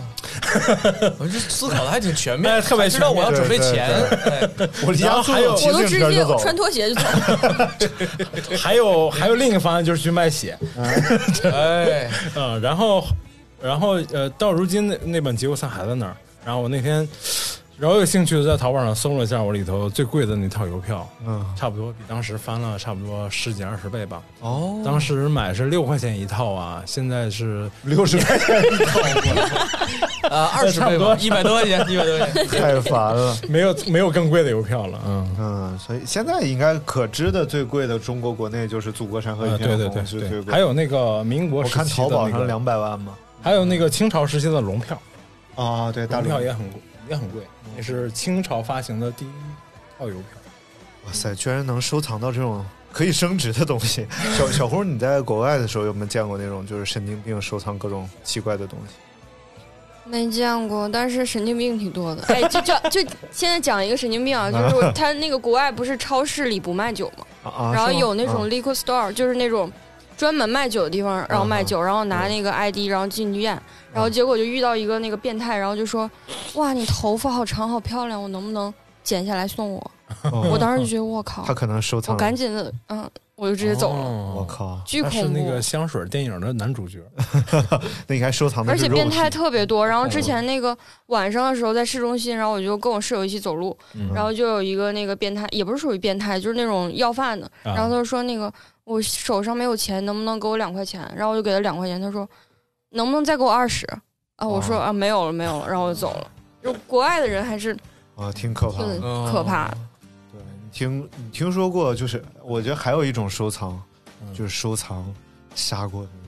我这思考的还挺全面，哎特别还知道我要准备钱。哎我离然后还有骑我都直自行车就走接穿拖鞋就走。[LAUGHS] 还有还有另一个方案就是去卖血，[LAUGHS] 哎，嗯，然后然后呃，到如今那那本集邮册还在那儿。然后我那天饶有兴趣的在淘宝上搜了一下我里头最贵的那套邮票，嗯差不多比当时翻了差不多十几二十倍吧。哦，当时买是六块钱一套啊，现在是六十块钱一套，[LAUGHS] [LAUGHS] 啊，二十多倍吧，一百多块钱，[LAUGHS] 一百多块钱。太烦了。没有没有更贵的邮票了。嗯，嗯，所以现在应该可知的最贵的中国国内就是祖国山河一啊，片红对对对对，是最贵。还有那个民国我时期的看淘宝那个上两百万嘛。还有那个清朝时期的龙票，啊，对，大龙票也很贵，也很贵，也是清朝发行的第一套邮票。哇塞，居然能收藏到这种可以升值的东西。小小胡，你在国外的时候有没有见过那种就是神经病收藏各种奇怪的东西？没见过，但是神经病挺多的。哎，就就就 [LAUGHS] 现在讲一个神经病啊，就是他那个国外不是超市里不卖酒吗？啊啊，然后有那种啊 liquor store，就是那种专门卖酒的地方，然后卖酒，然后拿那个 ID，然后进去验，然后结果就遇到一个那个变态，然后就说：“哇，你头发好长，好漂亮，我能不能剪下来送我？”我当时就觉得我靠他，可能收藏，我赶紧的，嗯，我就直接走了，哦我靠，巨恐怖是那个。香水电影的男主角，[LAUGHS] 那应该收藏的而且变态特别多，然后之前那个晚上的时候在市中心，然后我就跟我室友一起走路，嗯然后就有一个那个变态，也不是属于变态，就是那种要饭的，啊然后他就说那个我手上没有钱，能不能给我两块钱？然后我就给他两块钱，他说能不能再给我二十？啊，我说哦啊没有了没有了，然后我就走了。就国外的人还是啊，挺可怕的。挺可怕。的，对你听你听说过，就是我觉得还有一种收藏，嗯。就是收藏杀过的。人。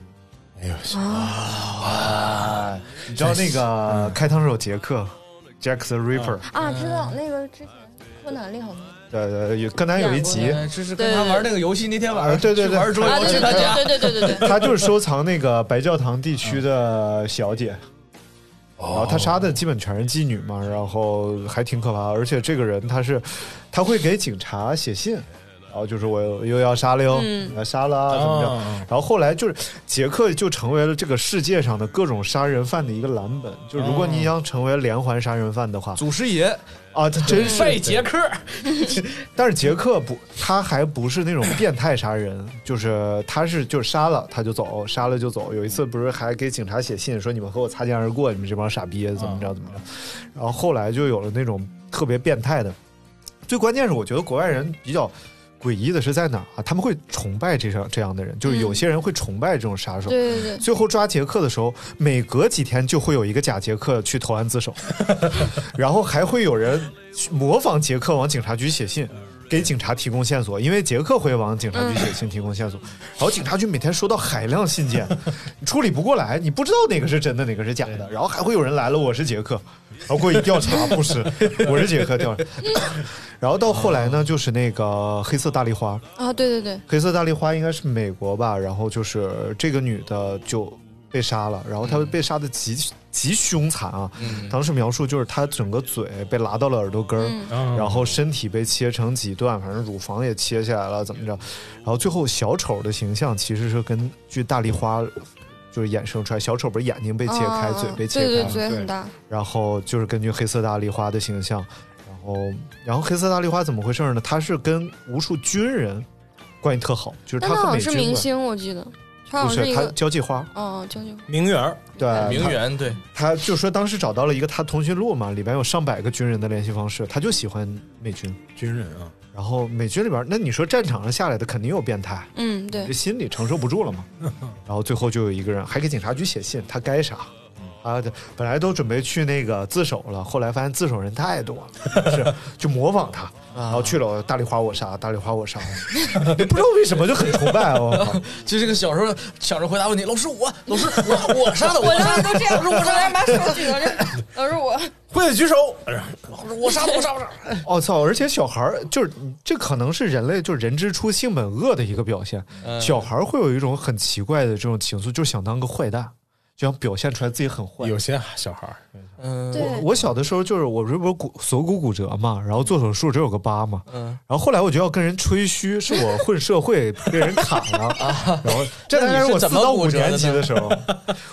哎呦，啊，你知道那个开膛手杰克，Jack the Ripper，啊，知道那个之前柯南里好像对对，有柯南有一集，就是跟他玩那个游戏那天晚上，啊对对对。玩桌啊，游去他家，对对对对对对，他就是收藏那个白教堂地区的小姐。然后他杀的基本全是妓女嘛，然后还挺可怕，而且这个人他是，他会给警察写信，然后就是我又要杀了哟，嗯要杀了啊怎么着，哦然后后来就是杰克就成为了这个世界上的各种杀人犯的一个蓝本，就如果你想成为连环杀人犯的话，祖师爷啊，他真是拜杰克，[LAUGHS] 但是杰克不，他还不是那种变态杀人，[LAUGHS] 就是他是就是杀了他就走，杀了就走。有一次不是还给警察写信说你们和我擦肩而过，你们这帮傻逼怎么着怎么着。然后后来就有了那种特别变态的。最关键是我觉得国外人比较诡异的是在哪儿啊？他们会崇拜这样这样的人，就是有些人会崇拜这种杀手。对对对，最后抓杰克的时候，每隔几天就会有一个假杰克去投案自首，[LAUGHS] 然后还会有人去模仿杰克往警察局写信，给警察提供线索，因为杰克会往警察局写信提供线索，然后警察局每天收到海量信件，处理不过来，你不知道哪个是真的，哪个是假的，然后还会有人来了，我是杰克，然后过去调查，不是，我是杰克调查，然后到后来呢，就是那个黑色大丽花，啊，对对对，黑色大丽花应该是美国吧，然后就是这个女的就被杀了，然后她被杀的极极凶残啊。当时描述就是她整个嘴被拉到了耳朵根儿，嗯然后身体被切成几段，反正乳房也切下来了，怎么着？然后最后小丑的形象其实是根据大丽花。就是衍生出来，小丑不是眼睛被切开，啊嘴被切开，对对嘴很大，然后就是根据黑色大丽花的形象，然后然后黑色大丽花怎么回事呢？他是跟无数军人关系特好，就是他和但他好像是美军关明星，我记得不是他交际花，哦，交际名媛对，名媛对，他就说当时找到了一个他通讯录嘛，里边有上百个军人的联系方式，他就喜欢美军。军人啊，然后美军里边，那你说战场上下来的肯定有变态，嗯对这，心里承受不住了嘛。[LAUGHS] 然后最后就有一个人还给警察局写信，他该杀。啊，对本来都准备去那个自首了，后来发现自首人太多了，是就模仿他，然后去了大丽花我杀，大丽花我杀，不知道为什么就很崇拜我靠。[LAUGHS] 就这个小时候抢着回答问题，老师我，老师我 [LAUGHS] 我杀的，我当杀的，时都这样，我说我把手举到这，老师我 [LAUGHS] 会的举手。老师我杀的，我杀我杀。我、操！而且小孩儿就是这可能是人类就是人之初性本恶的一个表现。嗯小孩儿会有一种很奇怪的这种情愫，就想当个坏蛋，就想表现出来自己很坏。有些小孩儿，嗯。我我小的时候就是我这不是骨锁骨骨折嘛，然后做手术只有个疤嘛，嗯，然后后来我就要跟人吹嘘是我混社会被人砍了，[LAUGHS] 然后这大概是我四到五年级的时候，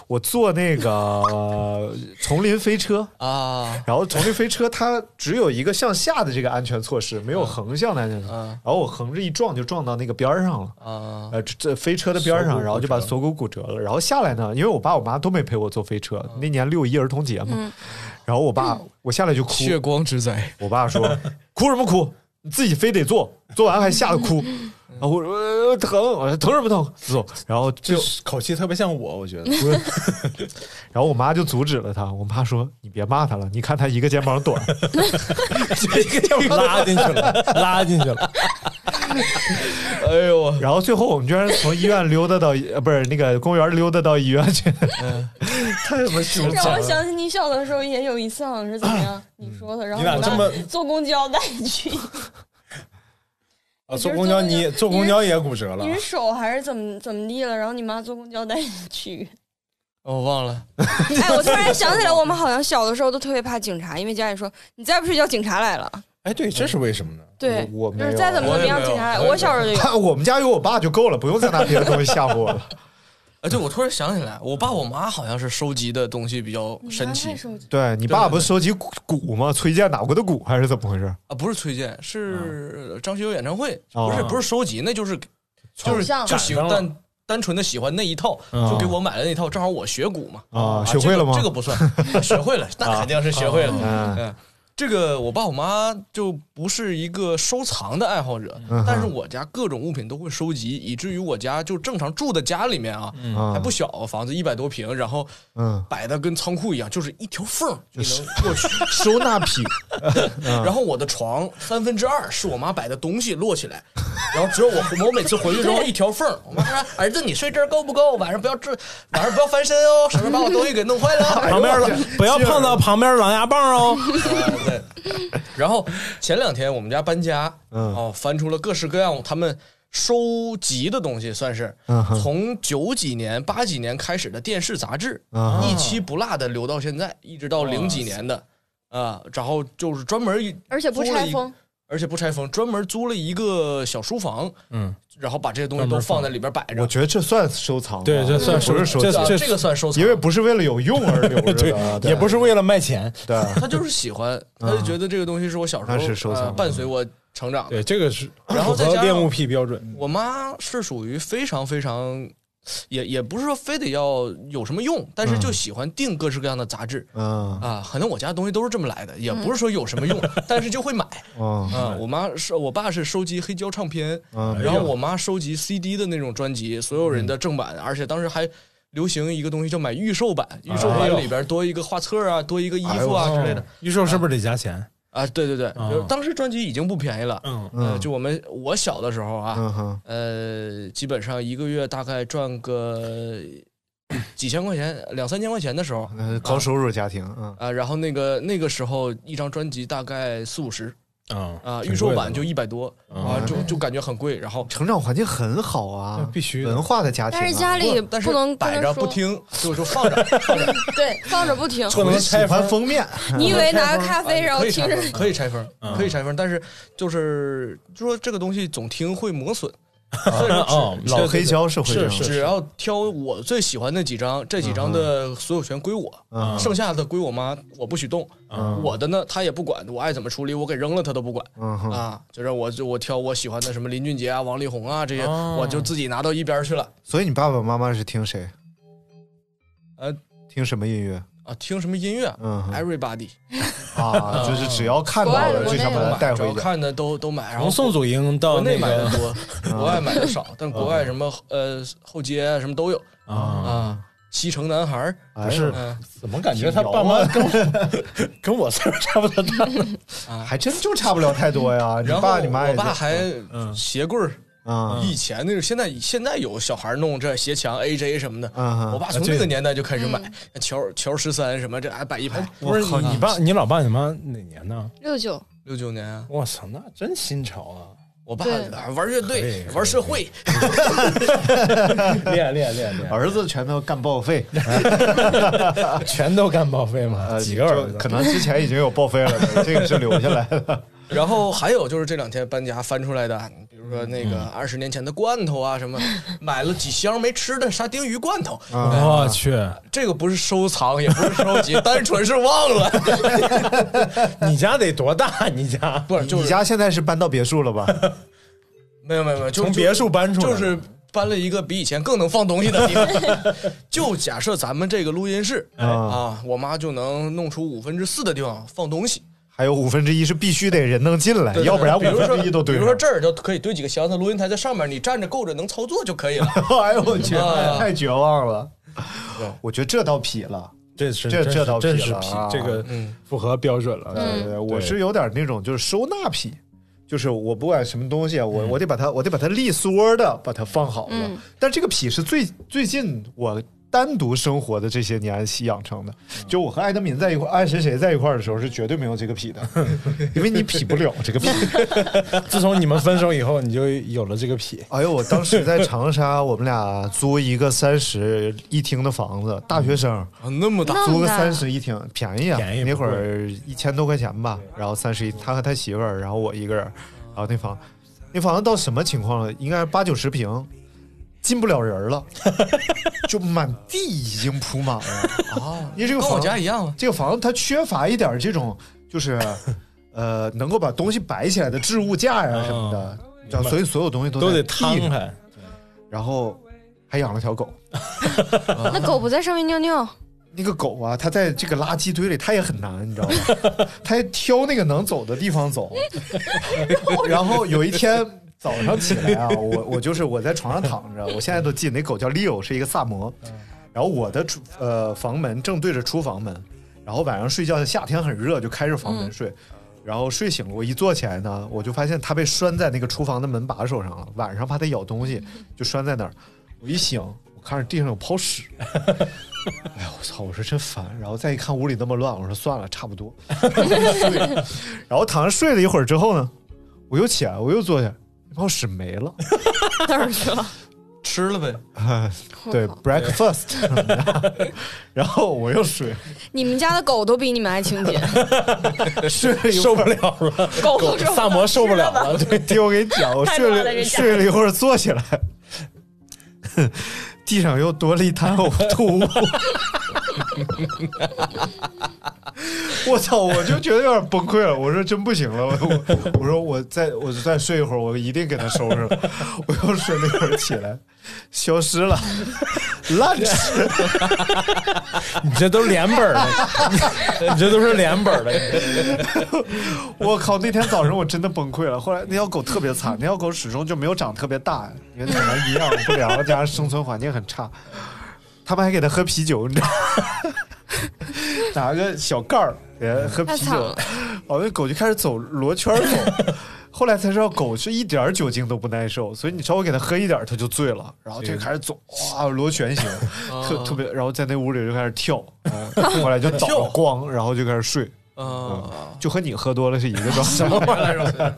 我坐那个、[LAUGHS] 呃丛林飞车。啊，然后丛林飞车它只有一个向下的这个安全措施，没有横向的安全措施。嗯。然后我横着一撞就撞到那个边儿上了，啊，呃，这这飞车的边儿上，然后就把锁骨骨折了。然后下来呢，因为我爸我妈都没陪我坐飞车，那年六一儿童节嘛，嗯。然后我爸我下来就哭，血光之灾，我爸说 [LAUGHS] 哭什么哭，你自己非得坐，坐完还吓得哭。[LAUGHS] 然后我说、呃、疼，我说疼什么疼？走，然后就这口气特别像我，我觉得。[LAUGHS] 然后我妈就阻止了他，我妈说你别骂他了，你看他一个肩膀短。一个劲拉进去了，拉进去了。[LAUGHS] 哎呦我，然后最后我们居然从医院溜达到呃不是那个公园溜达到医院去，[LAUGHS] 太他妈凶让我。想起你小的时候也有一次好像是怎么样，你说的，然后妈你俩这么坐公交带你去，啊，坐公交你坐公交也骨折了你，是手还是怎么怎么地了？然后你妈坐公交带你去。我 [LAUGHS] 忘了，[LAUGHS] 哎，我突然想起来，我们好像小的时候都特别怕警察，因为家里说你再不睡觉，警察来了。哎，对，这是为什么呢？对，我就是再怎么怎么样，警察我也没有我小时候就有。我们家有我爸就够了，不用再拿别的东西吓唬我了。哎，对，我突然想起来，我爸我妈好像是收集的东西比较神奇对你爸不是收集鼓鼓吗？崔健哪国的鼓还是怎么回事？啊，不是崔健，是张学友演唱会，哦不是不是收集，那就是就是就喜赶上了单单纯的喜欢那一套，嗯就给我买了那套，正好我学鼓嘛，啊，学会了吗？这个？这个不算，学会了，[LAUGHS] 那肯定是学会了。嗯嗯，这个我爸我妈就不是一个收藏的爱好者，嗯但是我家各种物品都会收集，以至于我家就正常住的家里面啊，嗯还不小，房子一百多平，然后嗯，摆的跟仓库一样，就是一条缝儿 [LAUGHS] 你能过去。收纳品。[LAUGHS] 然后我的床三分之二是我妈摆的东西摞起来，然后只有我我每次回去之后一条缝，我妈说儿子你睡这儿够不够？晚上不要这晚上不要翻身哦，省得把我东西给弄坏了。旁边了，不要碰到旁边狼牙棒哦。[LAUGHS] 然后前两天我们家搬家，嗯。哦，翻出了各式各样他们收集的东西，算是嗯从九几年、八几年开始的电视杂志，嗯一期不落的留到现在，一直到零几年的。啊，然后就是专门一而且不租了一拆封，而且不拆封，专门租了一个小书房，嗯，然后把这些东西都放在里边摆着。我觉得这算收藏吧，对这算不是收藏，这这这个算收藏，因为不是为了有用而留着 [LAUGHS] 也不是为了卖钱。[LAUGHS] 对。他就是喜欢，[LAUGHS] 他就觉得这个东西是我小时候那是收藏呃伴随我成长的。对，这个是然后符再加上恋物癖标准。我妈是属于非常非常，也也不是说非得要有什么用，但是就喜欢订各式各样的杂志。嗯啊，可能我家东西都是这么来的，也不是说有什么用，但是就会买嗯 [LAUGHS] 啊。我妈是我爸是收集黑胶唱片，嗯然后我妈收集 CD 的那种专辑，所有人的正版，而且当时还流行一个东西叫买预售版，预售版里边多一个画册啊，多一个衣服啊之类的预售是不是得加钱？啊。对对对，啊就是当时专辑已经不便宜了，嗯呃，就我们我小的时候啊，呃，基本上一个月大概赚个几千块钱，两三千块钱的时候呃高收入家庭，嗯啊，然后那个那个时候一张专辑大概四五十啊啊，预售版就一百多啊，嗯就就感觉很贵，然后成长环境很好啊，必须文化的家庭啊。但是家里不但是不能摆着不，听，就就放着 [LAUGHS] 放着，对，放着不听。不能我喜欢封面，[LAUGHS] 你以为 [LAUGHS] 拿个咖啡啊然后听着？可以拆封，可以拆封，嗯可以拆封，但是就是就说这个东西总听会磨损，所以说哦，老黑胶是会这样是只要挑我最喜欢那几张，这几张的所有权归我，嗯剩下的归我妈，我不许动。嗯我的呢，她也不管，我爱怎么处理，我给扔了她都不管。嗯啊，就是我就我挑我喜欢的什么林俊杰啊、王力宏啊这些，哦我就自己拿到一边去了。所以你爸爸妈妈是听谁？呃听什么音乐？啊，听什么音乐嗯？Everybody 啊，[LAUGHS] 就是只要看到的了就想把它带回家。看的都都买，然后从宋祖英到国内买的多，[LAUGHS] 国外买的少，但国外什么呃后街啊什么都有啊，啊。西城男孩不是嗯怎么感觉他爸妈跟我 [LAUGHS] 跟我岁数差不多大？啊，还真就差不了太多呀。你然后爸你妈也我爸还嗯鞋柜儿，啊。以前那个现在现在有小孩弄这鞋墙 AJ 什么的，啊我爸从那个年代就开始买乔乔十三什么这还摆一排，不是靠你爸、你老爸、你妈哪年呢？六九，六九年啊，我操，那真新潮啊！我爸对。玩乐队玩社会，练练练练，儿子全都干报废，[LAUGHS] 全都干报废吗？呃几个儿子？可能之前已经有报废了，这个是留下来的。然后还有就是这两天搬家翻出来的，比如说那个二十年前的罐头啊什么，[LAUGHS] 买了几箱没吃的沙丁鱼罐头，我去，这个不是收藏，也不是收集，[LAUGHS] 单纯是忘了，[LAUGHS] 你家得多大？你家？不是就是你家现在是搬到别墅了吧？没有没有没有，就从别墅搬出来，就是搬了一个比以前更能放东西的地方。就假设咱们这个录音室啊。啊，我妈就能弄出五分之四的地方放东西，还有五分之一是必须得人能进来，对对要不然五比如说分之一都堆比如说。这儿就可以堆几个箱子，录音台在上面，你站着够着能操作就可以了。[LAUGHS] 哎呦我去，啊 [LAUGHS] 太绝望了。我觉得这倒痞了。这是这这倒真是痞，了啊这个嗯符合标准了。对对，我是有点那种就是收纳癖，就是我不管什么东西，啊我我得把它我得把它利索的把它放好了嗯。但这个痞是最最近我单独生活的这些年养成的。就我和艾德敏在一块，爱谁谁在一块儿的时候是绝对没有这个癖的，[LAUGHS] 因为你癖不了这个癖。[LAUGHS] 自从你们分手以后，你就有了这个癖。哎呦，我当时在长沙，我们俩租一个三室一厅的房子，大学生。啊那么大，租个三室一厅，便宜啊！便宜那会儿一千多块钱吧，然后三室一，他和他媳妇儿，然后我一个人，然后那房，那房子到什么情况了？应该是八九十平，进不了人了，[LAUGHS] 就满地已经铺满了啊！因为这个跟我房家一样啊。这个房子它缺乏一点这种，就是 [LAUGHS] 呃，能够把东西摆起来的置物架呀什么的，所以所有东西都都得摊开，然后还养了条狗。[LAUGHS] 那狗不在上面尿尿，那个狗啊，它在这个垃圾堆里，它也很难，你知道吗？它还挑那个能走的地方走。然后有一天早上起来啊，[LAUGHS] 我我就是我在床上躺着，我现在都记得那狗叫 Leo，是一个萨摩。然后我的厨呃房门正对着厨房门，然后晚上睡觉，夏天很热，就开着房门睡。然后睡醒了，我一坐起来呢，我就发现它被拴在那个厨房的门把手上了。晚上怕它咬东西，就拴在那儿。我一醒，我看着地上有泡屎。[LAUGHS] 哎呀，我操！我说真烦。然后再一看屋里那么乱，我说算了，差不多。[LAUGHS] 睡。然后躺着睡了一会儿之后呢，我又起来，我又坐下，那泡屎没了。哪儿去了？吃了呗，[LAUGHS] 对，breakfast。[LAUGHS] 然后我又睡，你们家的狗都比你们爱清洁，[LAUGHS] 睡受不了了，狗萨摩受不了了，对，听我给你讲，我睡了睡了一会儿，坐起来，地上又多了一滩呕吐物。[LAUGHS] 我操！我就觉得有点崩溃了。我说真不行了，我我我说我再我再睡一会儿，我一定给他收拾了。我又睡了一会儿起来，消失了，烂吃。[LAUGHS] 你这都连本儿的，你这都是连本儿的。[LAUGHS] 我靠！那天早上我真的崩溃了。后来那条狗特别惨，那条狗始终就没有长特别大，因为可能营养不良，加上生存环境很差。他们还给它喝啤酒，你知道吗？[LAUGHS] 拿个小盖儿给它喝啤酒哦，那狗就开始走罗圈走。[LAUGHS] 后来才知道狗是一点酒精都不耐受，所以你稍微给它喝一点它就醉了，然后就开始走，哇，螺旋形，特特别，然后在那屋里就开始跳，嗯 [LAUGHS] 后来就倒光，然后就开始睡。啊，就和你喝多了是一个状态。原来如此，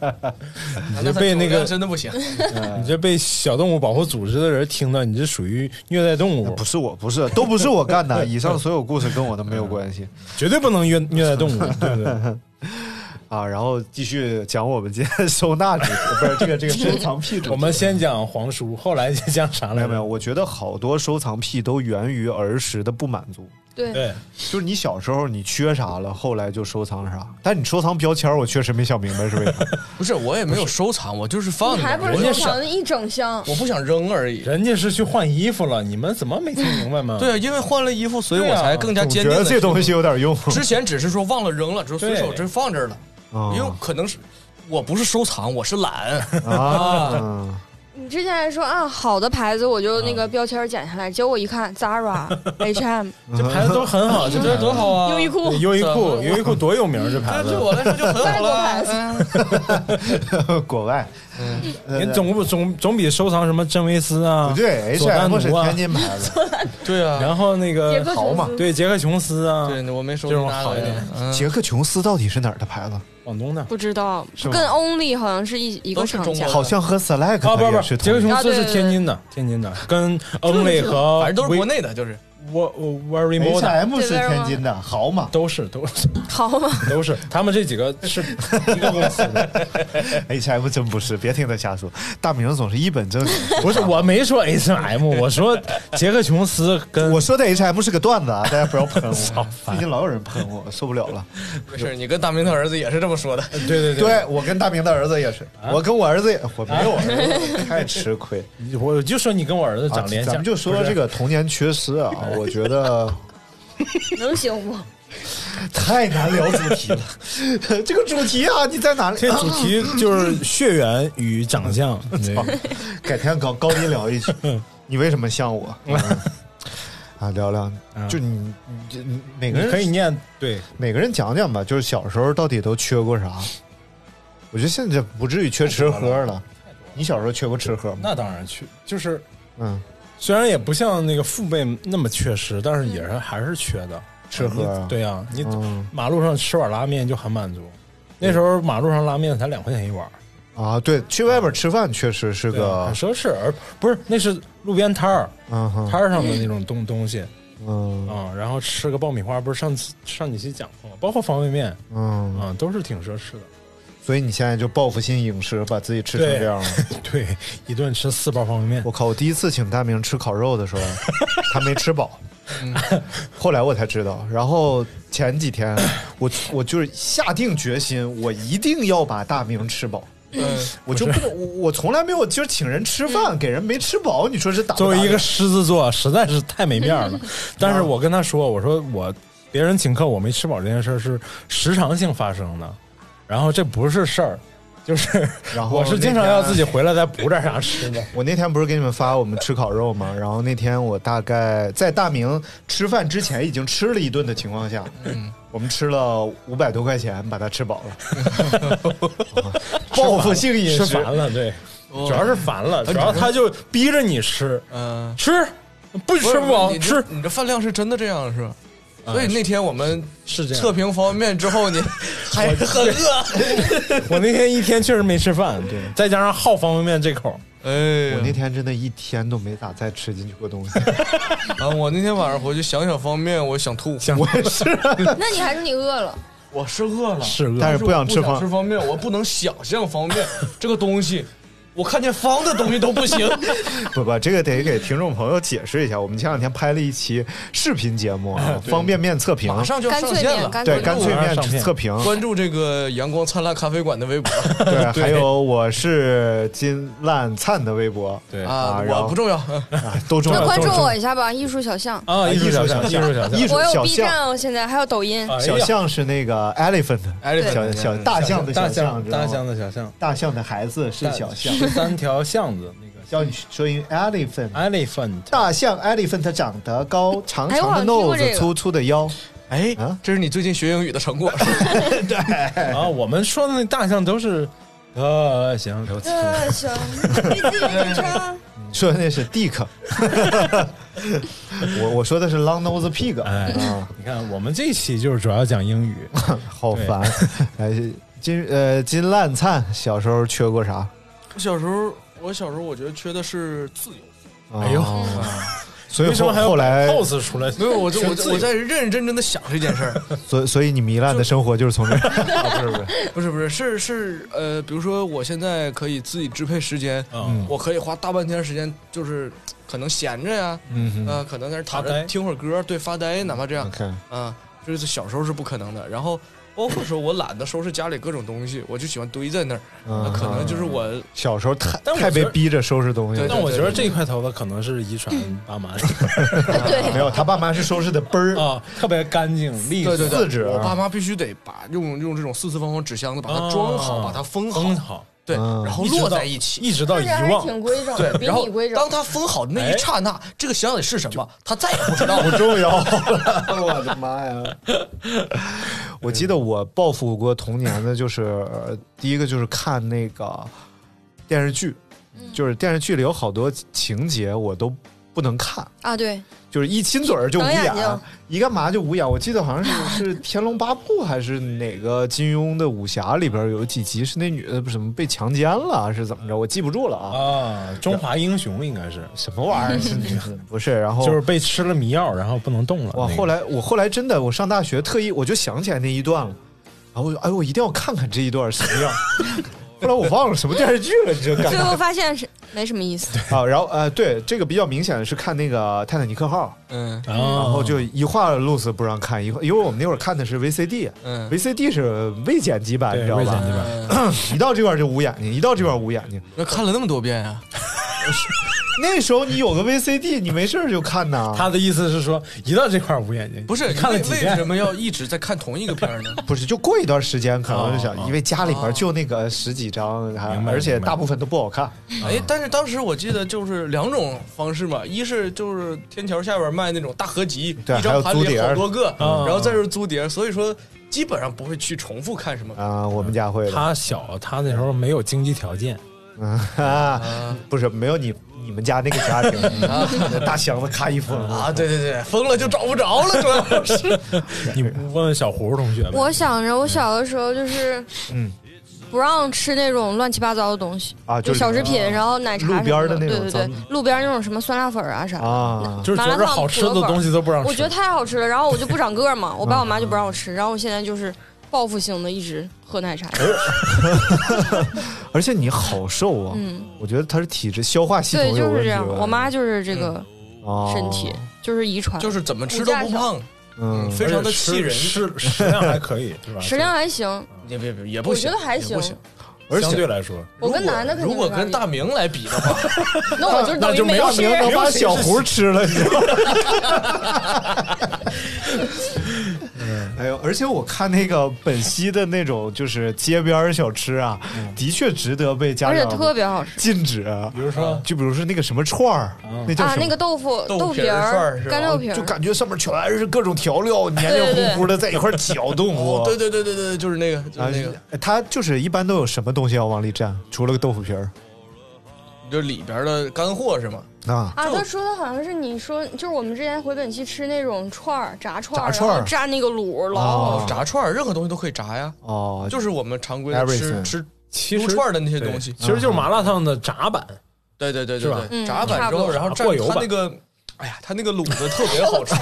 你这被那个真的不行，[LAUGHS] 你这被小动物保护组织的人听到，你这属于虐待动物，不是我，不是，都不是我干的。[LAUGHS] 以上所有故事跟我都没有关系绝对不能虐虐待动物，对不对？[LAUGHS] 啊。然后继续讲我们今天收纳主题，不是这个这个收藏癖主题。我们先讲黄叔，后来就讲啥来着？没有没有，我觉得好多收藏癖都源于儿时的不满足。对，对，就是你小时候你缺啥了，后来就收藏啥。但你收藏标签，我确实没想明白是为啥。[LAUGHS] 不是我也没有收藏，我就是放还不是人家想收藏一整箱？我不想扔而已。人家是去换衣服了，你们怎么没听明白吗？对啊，因为换了衣服，所以我才更加坚定。觉得这东西有点用。之前只是说忘了扔了，只是随手对真放这儿了，啊因为可能是我不是收藏，我是懒。啊，[LAUGHS] 你之前还说啊，好的牌子我就那个标签剪下来，结果我一看，Zara、[LAUGHS] H&M、[LAUGHS] 这牌子都很好，这这多好啊！优衣库，优衣库，优衣库多有名这牌子这对。我来说就很好了。[LAUGHS] 子，国外你总不总总比收藏什么真维斯啊？不对佐丹，H&M 是奴啊天津牌子，[LAUGHS] 对啊，然后那个克好嘛，对杰克琼斯啊，对我没收这种好一点。嗯。杰克琼斯到底是哪儿的牌子？广东的。不知道跟 Only 好像是一一个厂家好像和 Select 啊，不不，杰克琼斯是天津的，天津的，跟 Only 和反正都是国内的，就是我 Very Moda H&M 是天津的，好嘛都是都是好嘛？[LAUGHS] 都是，他们这几个是 [LAUGHS] 一个公司的。[LAUGHS] H&M 真不是，别听他瞎说。大明总是一本正经。不是，我没说 H&M，我说杰克琼斯跟我说的 H&M 是个段子啊，大家不要喷我操。最近老有人喷我，受不了了。没事。你跟大明的儿子也是这么说的。对对对我跟大明的儿子也是，我跟我儿子也，我没有儿子，太吃亏。我就说你跟我儿子长脸像，咱们就说这个童年缺失啊，我觉得 [LAUGHS] 能行不？太难聊主题了。这个主题啊，你在哪里？这主题就是血缘与长相。对 [LAUGHS] 改天搞高低聊一句，你为什么像我？[LAUGHS] 啊，聊聊，就你你这你每个人可以念对，每个人讲讲吧，就是小时候到底都缺过啥？我觉得现在不至于缺吃喝了。你小时候缺过吃喝吗？那当然缺，就是嗯，虽然也不像那个父辈那么缺失，但是也是还是缺的。吃喝啊对呀、你嗯马路上吃碗拉面就很满足。那时候马路上拉面才两块钱一碗，啊，对，去外边吃饭确实是对个很，奢侈，而不是那是路边摊儿嗯摊儿上的那种东东西嗯啊、然后吃个爆米花，不是上次上几期讲过吗？包括方便面啊、嗯，都是挺奢侈的。所以你现在就报复性饮食，把自己吃成这样了。[LAUGHS] 对，一顿吃四包方便面，我靠！我第一次请大明吃烤肉的时候，他没吃饱，嗯 [LAUGHS] 后来我才知道。然后前几天，我我就是下定决心，我一定要把大明吃饱。嗯，我就不能，我我从来没有就是请人吃饭，给人没吃饱，你说是打打作为一个狮子座，实在是太没面儿了。[LAUGHS] 但是我跟他说，我说我别人请客我没吃饱这件事儿是时常性发生的，然后这不是事儿，就是然后我是经常要自己回来再补点啥吃的。[LAUGHS] 我那天不是给你们发我们吃烤肉吗？然后那天我大概在大明吃饭之前已经吃了一顿的情况下，嗯，我们吃了五百多块钱，把它吃饱了，[LAUGHS] 报复性饮食。吃烦了，对，主要是烦了，主要他就逼着你吃，嗯，吃不吃不饱你吃，你这饭量是真的这样是吧？啊所以那天我们是这样测评方便面之后，你 [LAUGHS] 还是很饿。[LAUGHS] 我那天一天确实没吃饭，对，[LAUGHS] 再加上好方便面这口，哎我那天真的一天都没咋再吃进去过东西。啊，我那天晚上回去想想方便面，我想吐。想我也是，那你还是你饿了？我是饿了，是饿，但是不想吃我方吃方便面，我不能想象方便面这个东西，我看见方的东西都不行。[LAUGHS] 不不，这个得给听众朋友解释一下。我们前两天拍了一期视频节目啊，方便面测评，马上就要干脆面，上线了，对干脆面测评，关注这个阳光灿烂咖啡馆的微博。对，[LAUGHS] 还有我是金烂灿的微博。对。啊，我不重要。啊，都重要。那关注我一下吧，艺术小象。啊，艺术小象，艺术小象我有 B 站哦，现在还有抖音。小象是那个 elephant，哎，小小大象的大小象，大象的小象，大象的孩子是小象，十三条巷子那个教你说音 elephant。elephant，大象 elephant 长得高，长长的 nose，这个粗粗的腰。哎啊，这是你最近学英语的成果。[LAUGHS] 对啊，我们说的那大象都是大象，这想 [LAUGHS] 你自己唱。[LAUGHS] 说的那是 dick，我我说的是 long nose pig。哎啊，你看我们这一期就是主要讲英语，好烦。哎，金呃金烂灿小时候缺过啥？我小时候，我小时候我觉得缺的是自由。哎呦啊 [LAUGHS] 所以后为什么还要后来，pose 出来？没有，我就我我在认认真真的想这件事儿。[LAUGHS] 所以所以你糜烂的生活就是从这儿，[LAUGHS] 啊不是不是，不是不是，是是呃，比如说我现在可以自己支配时间，嗯我可以花大半天时间，就是可能闲着呀，嗯呃，可能在那躺着听会儿歌，对，发呆，哪怕这样啊，这是小时候是不可能的。然后包括说我懒得收拾家里各种东西，我就喜欢堆在那儿，那嗯可能就是我小时候太但太被逼着收拾东西。但我觉得这块头发可能是遗传爸妈 [LAUGHS] 对没有，他爸妈是收拾的倍儿 [LAUGHS] 啊，特别干净利索，对对对，四指我爸妈必须得把用用这种四四方方纸箱子把它装好，啊把它封好，封好，对，嗯然后落在一起。一直到遗忘。挺规整对然后你规整。当它封好的那一刹那，这个箱里是什么，他再也不知道。不重要了，[LAUGHS] 我的妈呀！[LAUGHS] 我记得我报复过童年的，就是、呃第一个就是看那个电视剧，就是电视剧里有好多情节我都不能看，啊，对，就是一亲嘴儿就捂眼，一干嘛就捂眼。我记得好像是 [LAUGHS] 是《天龙八部》还是哪个金庸的武侠里边有几集是那女的不什么被强奸了，是怎么着？我记不住了啊。啊，中华英雄应该是，什么玩意儿？是不是？然后就是被吃了迷药，然后不能动了。哇，那个后来我后来真的，我上大学特意我就想起来那一段了，然后我就哎，我一定要看看这一段什么样。后来我忘了什么电视剧了，你这干最后发现是没什么意思。[LAUGHS] 啊？然后呃，对，这个比较明显的是看那个《泰坦尼克号嗯》，然然后就一话路子不让看，一话因为我们那会儿看的是 VCD，VCD 嗯，是未剪辑版，你知道吧未剪辑？版 [CLEARS THROAT] 一到这块儿就捂眼睛，一到这块儿捂眼睛。那看了那么多遍啊，[LAUGHS] 那时候你有个 VCD，你没事儿就看呐。他的意思是说，一到这块儿捂眼睛，不是看了几遍为什么要一直在看同一个片儿呢？[LAUGHS] 不是，就过一段时间可能是想，因为家里边就那个十几张，而且大部分都不好看。哎，但是当时我记得就是两种方式嘛，一是就是天桥下边卖那种大合集，对一张盘里好多个，嗯然后再是租碟，所以说基本上不会去重复看什么。啊，我们家会。他小，他那时候没有经济条件，啊，不是没有你你们家那个家庭，[LAUGHS] 啊大箱子咔一封啊，对对对，封了就找不着了，主要是。[LAUGHS] 你问问小胡同学。我想着我小的时候就是，嗯，不让吃那种乱七八糟的东西啊就就是小食品，然后奶茶路边的什么那种对对对，路边那种什么酸辣粉啊啥的。啊，就是觉着好吃的东西都不让吃。我觉得太好吃了，然后我就不长个嘛，我爸我妈就不让我吃，然后我现在就是报复性的一直喝奶茶。[LAUGHS] 而且你好瘦啊，嗯，我觉得他是体质消化系统对，有问题就是这样。我妈就是这个哦身体，就是遗传，就是怎么吃都不胖，嗯，非常的气人，食食量还可以，是吧？[LAUGHS] 食量还行，也别别也不我，觉得还行也不。行。而且相对来说，我跟男的肯定如果跟大明来比的话，[LAUGHS] 那我就那就没有明能把小胡吃了，你知道吗？哎呦，而且我看那个本溪的那种就是街边小吃啊，的确值得被家而且长特别好吃禁止。啊比如说就比如说那个什么串儿，那叫啊！什么那个豆腐豆豆皮皮儿串儿是吧干豆皮儿，就感觉上面全是各种调料，黏黏糊糊的在一块儿搅动。哦，对对对对对，就是那个，就那个，哎它就是一般都有什么东西要往里蘸？除了个豆腐皮儿就里边的干货是吗？啊，啊，他说的好像是你说，就是我们之前回本溪吃那种串儿，炸串儿，炸串儿然后蘸那个卤，老好哦。炸串儿任何东西都可以炸呀，哦，就是我们常规的吃吃其实撸串儿的那些东西。其实就是麻辣烫的炸版。对对对是吧对对，嗯炸版之后，然后蘸油那个，哎呀，他那个卤子特别好吃，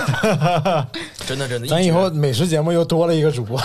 [LAUGHS] 真的真的。咱以后美食节目又多了一个主播，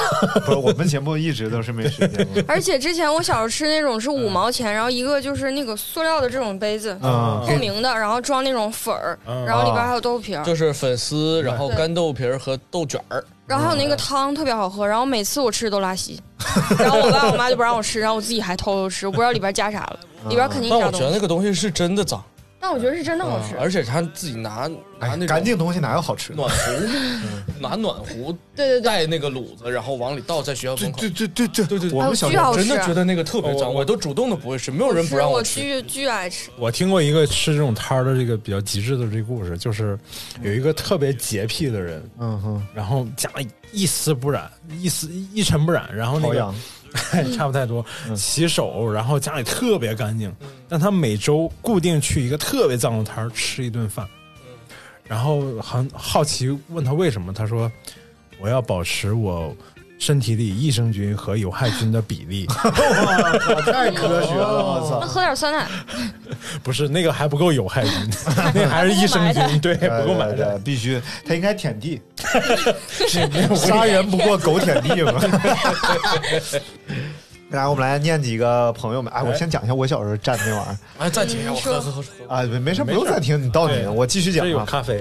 不是我们节目一直都是美食节目。[LAUGHS] 而且之前我小时候吃那种是五毛钱，然后一个就是那个塑料的这种杯子，嗯。透明的，然后装那种粉儿，嗯。然后里边还有豆皮儿，就是粉丝，然后干豆皮儿和豆卷儿。然后还有那个汤特别好喝，然后每次我吃都拉稀，[LAUGHS] 然后我爸我妈就不让我吃，然后我自己还偷偷吃，我不知道里边加啥了，里边肯定但加东西，我觉得那个东西是真的脏，但我觉得是真的好吃。而且他自己拿拿那种干净东西哪有好吃的？暖壶，拿暖壶 [LAUGHS] 对对对，带那个卤子，然后往里倒，在学校门口。对对对对对对，我们小真的觉得那个特别脏，我我都主动的不会吃，没有人不让我吃。巨巨爱吃。我听过一个吃这种摊儿的这个比较极致的这个故事，就是有一个特别洁癖的人，嗯哼，然后家里一丝不染，一丝一尘不染，然后那个 [LAUGHS] 差不太多，洗手，然后家里特别干净，但他每周固定去一个特别脏的摊儿吃一顿饭，然后很好奇问他为什么，他说我要保持我身体里益生菌和有害菌的比例，[LAUGHS] 太科学了，我那操！喝点酸奶，[LAUGHS] 不是那个还不够有害菌，[LAUGHS] 那还是益生菌，对，不够买的。必须，他应该舔地，杀人不过狗舔地嘛。来，我们来念几个朋友们。哎，我先讲一下我小时候蘸那玩意儿哎，暂停一下，我喝喝喝喝。啊，没没事，不用暂停，你到你，对我继续讲这有啊。咖啡，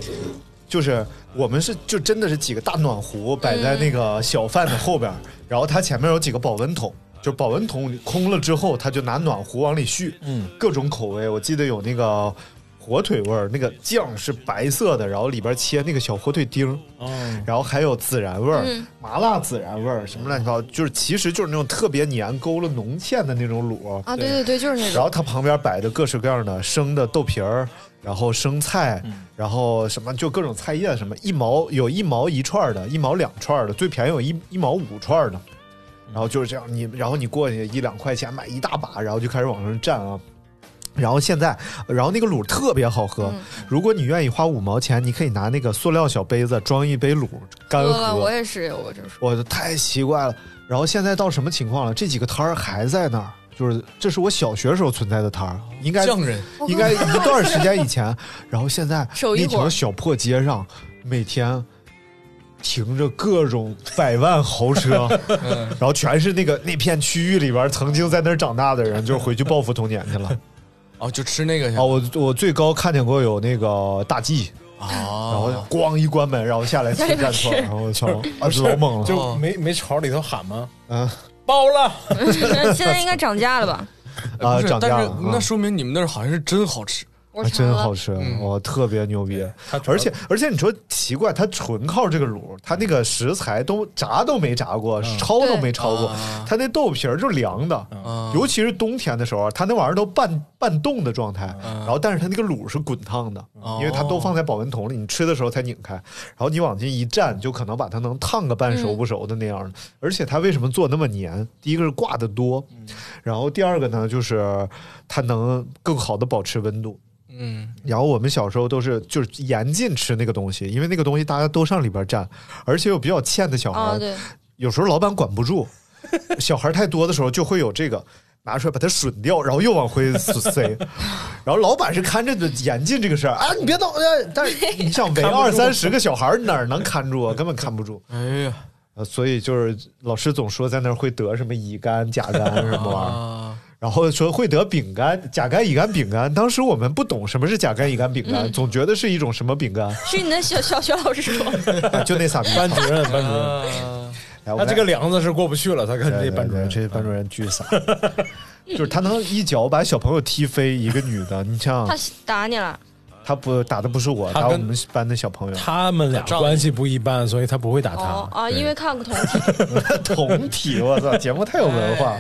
就是我们是就真的是几个大暖壶摆在那个小贩的后边儿，然后它前面有几个保温桶，就保温桶空了之后，他就拿暖壶往里续，嗯，各种口味，我记得有那个火腿味儿，那个酱是白色的，然后里边切那个小火腿丁儿，哦，然后还有孜然味儿、嗯麻辣孜然味儿，什么乱七八糟，就是其实就是那种特别黏勾了浓芡的那种卤。啊，对对对，就是那种。然后它旁边摆的各式各样的生的豆皮儿，然后生菜，然后什么就各种菜叶，什么一毛有一毛一串的，一毛两串的，最便宜有一一毛五串的。然后就是这样，你然后你过去一两块钱买一大把，然后就开始往上蘸啊。然后现在，然后那个卤特别好喝。嗯如果你愿意花五毛钱，你可以拿那个塑料小杯子装一杯卤干喝。我也是有过这种。我的太奇怪了。然后现在到什么情况了？这几个摊儿还在那儿，就是这是我小学时候存在的摊儿，应该匠人应该一段时间以前。[LAUGHS] 然后现在一条小破街上，每天停着各种百万豪车，嗯然后全是那个那片区域里边曾经在那儿长大的人，就是回去报复童年去了。[LAUGHS] 哦，就吃那个去哦，我我最高看见过有那个大 G，然后啊。咣一关门，然后下来吃串儿，吃然后我操，啊老猛了，就没没朝里头喊吗？嗯包了，[LAUGHS] 现在应该涨价了吧？啊不是但是涨价了，啊那说明你们那儿好像是真好吃。真好吃，嗯哇，特别牛逼！而且而且你说奇怪，它纯靠这个卤，它那个食材都炸都没炸过，焯都没焯过啊，它那豆皮儿就凉的，啊尤其是冬天的时候，它那玩意儿都半半冻的状态，嗯然后但是它那个卤是滚烫的，哦因为它都放在保温桶里，你吃的时候才拧开，然后你往进一蘸，就可能把它能烫个半熟不熟的那样的。而且它为什么做那么黏？第一个是挂的多，然后第二个呢就是它能更好的保持温度。嗯，然后我们小时候都是就是严禁吃那个东西，因为那个东西大家都上里边蘸，而且有比较欠的小孩，有时候老板管不住，小孩太多的时候就会有这个。拿出来把它吮掉，然后又往回塞，[LAUGHS] 然后老板是看着的严禁这个事儿啊，你别动！但是你想 [LAUGHS] 围二三十个小孩哪儿能看住啊？根本看不住。哎呀，呃，所以就是老师总说在那儿会得什么乙肝、甲肝什么玩意儿，啊，然后说会得丙肝、甲肝、乙肝、丙肝。当时我们不懂什么是甲肝、乙肝、丙肝，总觉得是一种什么丙肝，是你的小小学老师说的，啊就那仨逼。班主任，班主任，啊哎他这个梁子是过不去了，他跟这班主任，对这班主任巨傻，就是他能一脚把小朋友踢飞，一个女的，你像他打你了，他不打的不是我，打我们班的小朋友。他们俩关系不一般，所以他不会打他。哦啊，因为看过同体，[LAUGHS] 同体，我操，节目太有文化。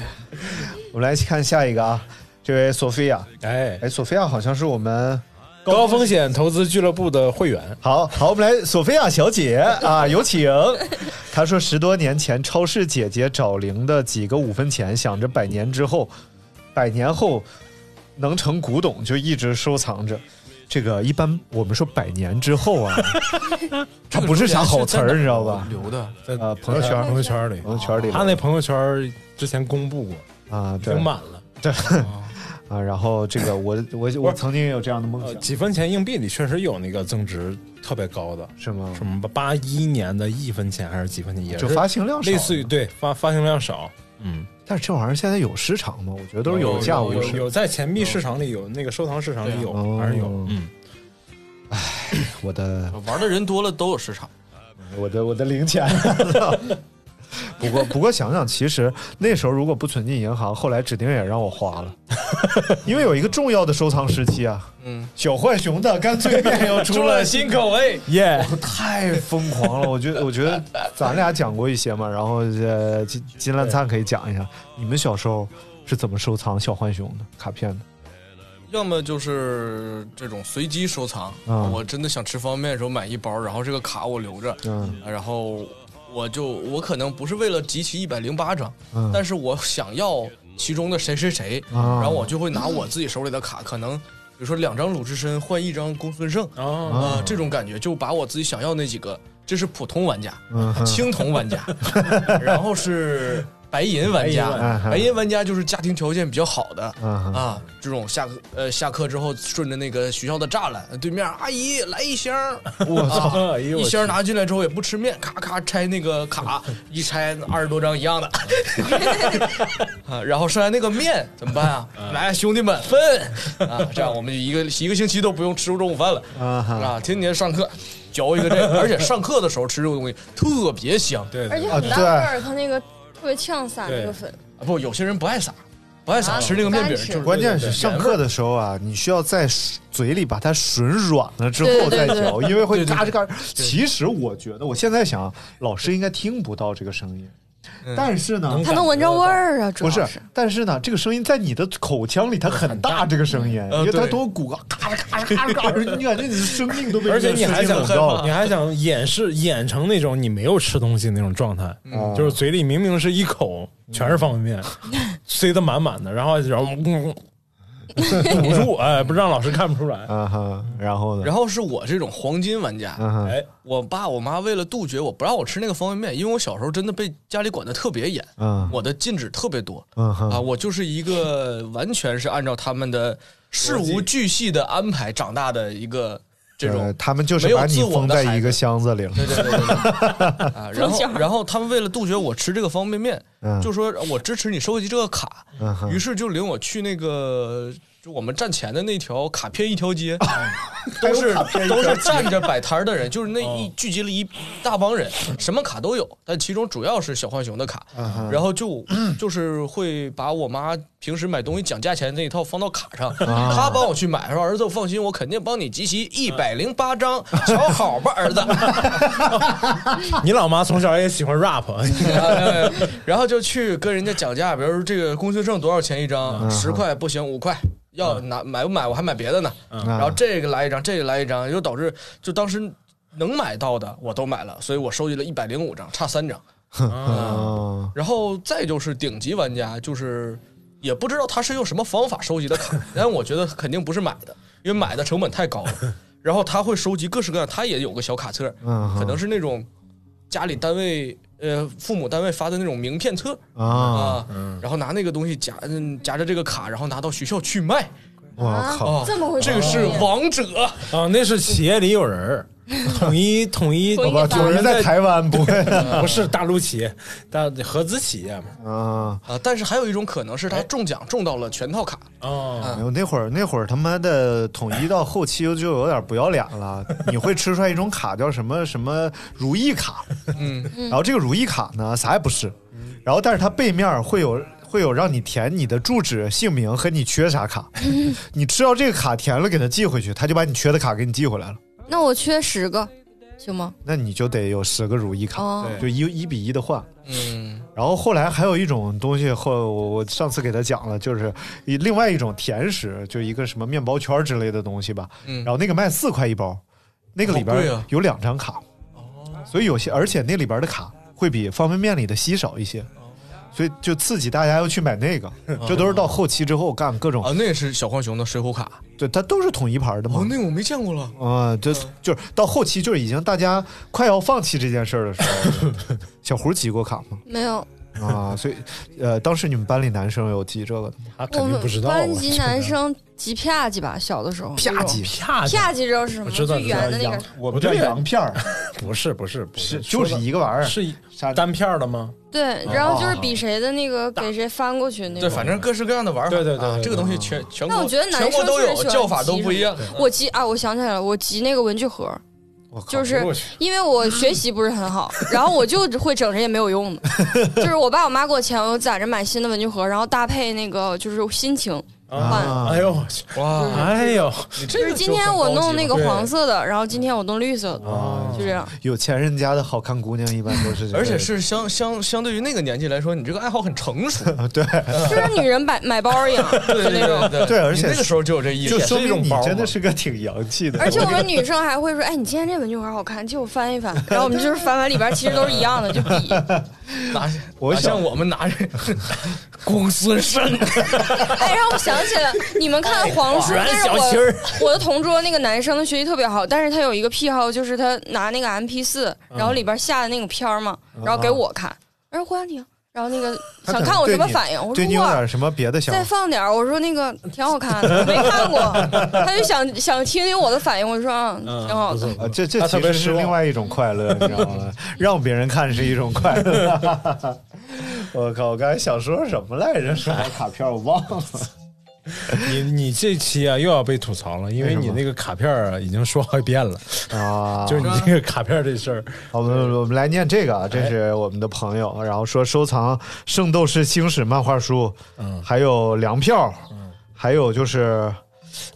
我们来看下一个啊，这位索菲亚，哎，哎，索菲亚好像是我们高风险投资俱乐部的会员，好好，我们来索菲亚小姐啊，有请。她说，十多年前超市姐姐找零的几个五分钱，想着百年之后，百年后能成古董，就一直收藏着。这个一般我们说百年之后啊，[LAUGHS] 它不是啥好词儿，你知道吧？留的在呃，朋友圈，朋友圈里，朋友圈里他那朋友圈之前公布过，啊，对挺满了。对 [LAUGHS] 啊，然后这个我我我曾经也有这样的梦呃，想，几分钱硬币里确实有那个增值特别高的，是吗？什么八一年的一分钱还是几分钱，也就发行量少类似于对发发行量少，嗯，但是这玩意儿现在有市场吗？我觉得都是有价无市。有有在钱币市场里有那个收藏市场里有哦还是有，嗯，我的玩的人多了都有市场。我的我的零钱。[LAUGHS] 不过不过想想，其实那时候如果不存进银行，后来指定也让我花了，[LAUGHS] 因为有一个重要的收藏时期啊，嗯，小浣熊的干脆面又出了新口味，耶，太疯狂了！我觉得，[LAUGHS] 我觉得咱俩讲过一些嘛，然后呃，金金烂灿可以讲一下，你们小时候是怎么收藏小浣熊的？卡片的？要么就是这种随机收藏。嗯。我真的想吃方便面的时候买一包，然后这个卡我留着，嗯。然后我就我可能不是为了集齐一百零八张，嗯，但是我想要其中的谁谁谁，啊。然后我就会拿我自己手里的卡，可能比如说两张鲁智深换一张公孙胜哦，啊、这种感觉，就把我自己想要那几个，这是普通玩家，嗯。青铜玩家，[LAUGHS] 然后是白银玩家，白银玩白银玩家就是家庭条件比较好的。啊，这种下课呃下课之后顺着那个学校的栅栏，对面阿姨来一箱，[LAUGHS] 我操！哎一箱拿进来之后也不吃面，咔咔拆那个卡，一拆二十多张一样的，[LAUGHS] [LAUGHS] 啊，然后剩下那个面怎么办啊？来兄弟们分。啊，这样我们就一个一个星期都不用吃中午饭了。啊天天上课嚼一个这个，而且上课的时候吃这个东西特别香，对对而且很大个儿，他那个特别呛撒那个粉，啊不，有些人不爱撒，不爱撒，啊吃那个面饼就是关键是上课的时候啊，你需要在嘴里把它吮软了之后再对对对嚼，因为会对对嘎吱嘎吱。其实我觉得，我现在想，老师应该听不到这个声音，但是呢，它能闻着味儿啊，主不是要是。，但是呢，这个声音在你的口腔里它很大，这个声音，呃因为它对。多鼓啊，嘎吱嘎吱嘎吱嘎吱，你感觉你的生命都被而且你还想你还想掩饰演成那种你没有吃东西那种状态，嗯。就是嘴里明明是一口全是方便面，[LAUGHS] 塞得满满的，然后然后嗯 [LAUGHS] 堵住，哎，不让老师看不出来。啊哈，然后呢？然后是我这种黄金玩家，哎，我爸我妈为了杜绝我不让我吃那个方便面，因为我小时候真的被家里管的特别严，嗯我的禁止特别多嗯啊，我就是一个完全是按照他们的事无巨细的安排长大的一个这种呃，他们就是把你没有自我封在一个箱子里了。对对对对对。啊，[LAUGHS] 然后然后他们为了杜绝我吃这个方便面，嗯。就说我支持你收集这个卡，嗯于是就领我去那个。就我们站前的那条卡片一条街，[LAUGHS] 都是都是站着摆摊的人，就是那一聚集了一大帮人，什么卡都有，但其中主要是小浣熊的卡，然后就就是会把我妈平时买东西讲价钱那一套放到卡上，他帮我去买，说儿子放心，我肯定帮你集齐一百零八张，瞧好吧，儿子。[LAUGHS] 你老妈从小也喜欢 rap，啊 [LAUGHS] 然后就去跟人家讲价，比如说这个公孙胜多少钱一张，十块不行，五块。要拿买不买？我还买别的呢。然后这个来一张，这个来一张，又导致就当时能买到的我都买了，所以我收集了一百零五张，差三张。哦，[LAUGHS] 然后再就是顶级玩家，就是也不知道他是用什么方法收集的卡，[LAUGHS] 但我觉得肯定不是买的，因为买的成本太高了。[LAUGHS] 然后他会收集各式各样，他也有个小卡册，嗯，可能是那种家里单位呃父母单位发的那种名片册啊，啊，然后拿那个东西夹嗯夹着这个卡，然后拿到学校去卖。我靠，哦，这么回事这个是王者，啊，那是企业里有人统一 [LAUGHS] 统一，统一好吧，有人在台湾不会 [LAUGHS] 不是大陆企业，大合资企业嘛。啊。啊，但是还有一种可能是他中奖中到了全套卡，哦，哎呦，那会儿那会儿他妈的统一到后期就有点不要脸了。你会吃出来一种卡叫什么什么如意卡，嗯，然后这个如意卡呢啥也不是，然后但是它背面会有会有让你填你的住址、姓名和你缺啥卡，[LAUGHS] 你吃到这个卡填了给他寄回去，他就把你缺的卡给你寄回来了，那我缺十个，行吗？那你就得有十个如意卡，哦，就一一比一的换。嗯，然后后来还有一种东西，后我我上次给他讲了，就是一另外一种甜食，就一个什么面包圈之类的东西吧。嗯。然后那个卖四块一包，那个里边好贵啊。有两张卡，所以有些而且那里边的卡会比方便面里的稀少一些，所以就刺激大家要去买那个。这都是到后期之后干各种，啊，那也是小浣熊的水浒卡，对，它都是统一牌的嘛哦，。那我没见过了，啊，就就是到后期就是已经大家快要放弃这件事儿的时候，[LAUGHS] 小胡集过卡吗？没有，[LAUGHS] 啊，所以，呃，当时你们班里男生有集这个的吗？他肯我们定不知道啊。班级男生集啪叽吧，小的时候。啪叽，啪啪叽知道是什么？吗？我知道最圆的那个。我们叫洋片儿，[LAUGHS] 不是不是不是。就是一个玩意儿，是单片儿的吗？对，然后就是比谁的那个给谁翻过去那个对，反正各式各样的玩法，对对对这个东西全全国但我觉得男生全国都有叫法都不一样，我集啊，我想起来了，我集那个文具盒，就是因为我学习不是很好，然后我就会整这些没有用的，就是我爸我妈给我钱，我攒着买新的文具盒，然后搭配那个就是心情换。啊。哎呦我去，哇，哎呦，就是今天我弄那个黄色的，然后今天我弄绿色的，啊就这样。有钱人家的好看姑娘一般都是这样，而且是相相相对于那个年纪来说，你这个爱好很成熟，[LAUGHS] 啊对，就是女人买买包一样，对对就那种。对而且那个时候就有这意思，就说明你是一种包真的是个挺洋气的，而且我们女生还会说：“哎，你今天这文具盒好看，借我翻一翻。”然后我们就是翻翻里边，其实都是一样的，就比。[LAUGHS] 拿我像我们拿着 [LAUGHS] 公孙胜，哎，让我想起来，你们看黄书，但是我我的同桌那个男生学习特别好，但是他有一个癖好，就是他拿那个 MP 四，然后里边下的那个片儿嘛，然后给我看，我说胡杨婷，然后那个想看我什么反应，我对你有说哇。点什么别的想再？放点儿，我说那个挺好看的，没看过，他就想想听听我的反应，我说啊，挺好的。啊，这这其实是另外一种快乐，你知道吗？让别人看是一种快乐。[LAUGHS] 我靠，我刚才想说什么来着？说完卡片我忘了。[LAUGHS] 你你这期啊又要被吐槽了，因为你那个卡片啊已经说好几遍了，啊，[LAUGHS] 就是你这个卡片这事儿。[LAUGHS] 我们我们来念这个啊，这是我们的朋友，然后说收藏《圣斗士星矢》漫画书，嗯还有粮票，嗯还有就是，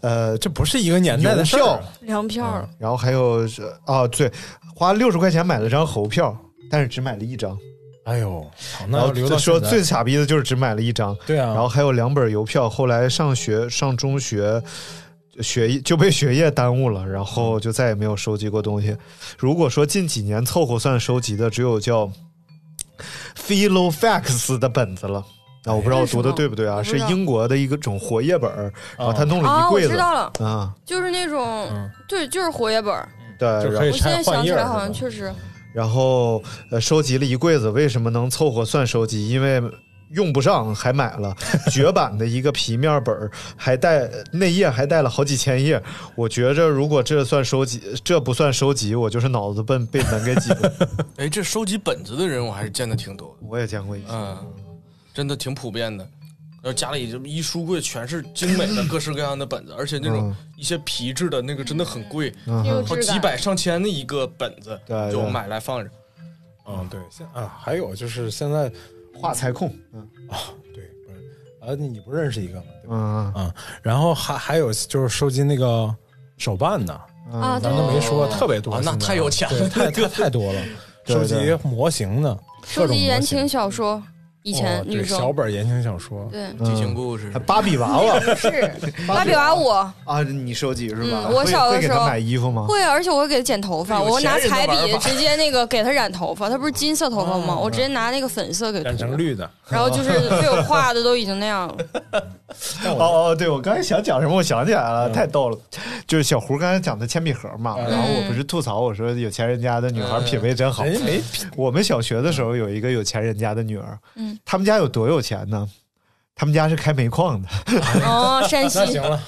呃，这不是一个年代的票，粮票儿，然后还有是啊，对，花六十块钱买了张猴票，但是只买了一张，哎呦，那然后要留到说最傻逼的就是只买了一张，对啊，然后还有两本邮票，后来上学上中学。学业就被学业耽误了，然后就再也没有收集过东西。如果说近几年凑合算收集的，只有叫 Philofax 的本子了。啊，我不知道我读的对不对啊？是英国的一个种活页本儿，然后他弄了一柜子知道了，啊，就是那种嗯，对，就是活页本儿。对，然后在拆换页儿想起来，好像确实，然后呃收集了一柜子，为什么能凑合算收集？因为用不上，还买了 [LAUGHS] 绝版的一个皮面本儿，还带内页还带了好几千页。我觉着如果这算收集，这不算收集，我就是脑子笨被门给挤了。[LAUGHS] 哎，这收集本子的人我还是见的挺多的，我也见过一些，嗯，真的挺普遍的。然后家里这么一书柜全是精美的 [LAUGHS] 各式各样的本子，而且那种嗯一些皮质的那个真的很贵，好。几百上千的一个本子，对就买来放着。嗯，对，现啊，还有就是现在画材控，嗯啊对，不是啊，你你不认识一个吗？对吧？嗯嗯，然后还还有就是收集那个手办的，嗯啊，对咱都没说，哦特别多啊，那现在太有钱了对太 [LAUGHS] 太太多了。收集模型的，各种模收集言情，小说，以前小本言情小说，对。剧情故事还，芭比娃娃。是。[LAUGHS] 芭比娃我。啊，你收集是吧？嗯我小的会会给他时候买衣服吗？会，而且我会给他剪头发，我拿彩笔直接那个给他染头发，他不是金色头发吗？我直接拿那个粉色给染成绿的。然后就是 [LAUGHS] 被我画的都已经那样了。哦哦，对，我刚才想讲什么，我想起来了，太逗了。就是小胡刚才讲的铅笔盒嘛，然后我不是吐槽我说有钱人家的女孩品味真好。人家没我们小学的时候有一个有钱人家的女儿，嗯，他们家有多有钱呢？他们家是开煤矿的，[LAUGHS] 哦，山西那行了，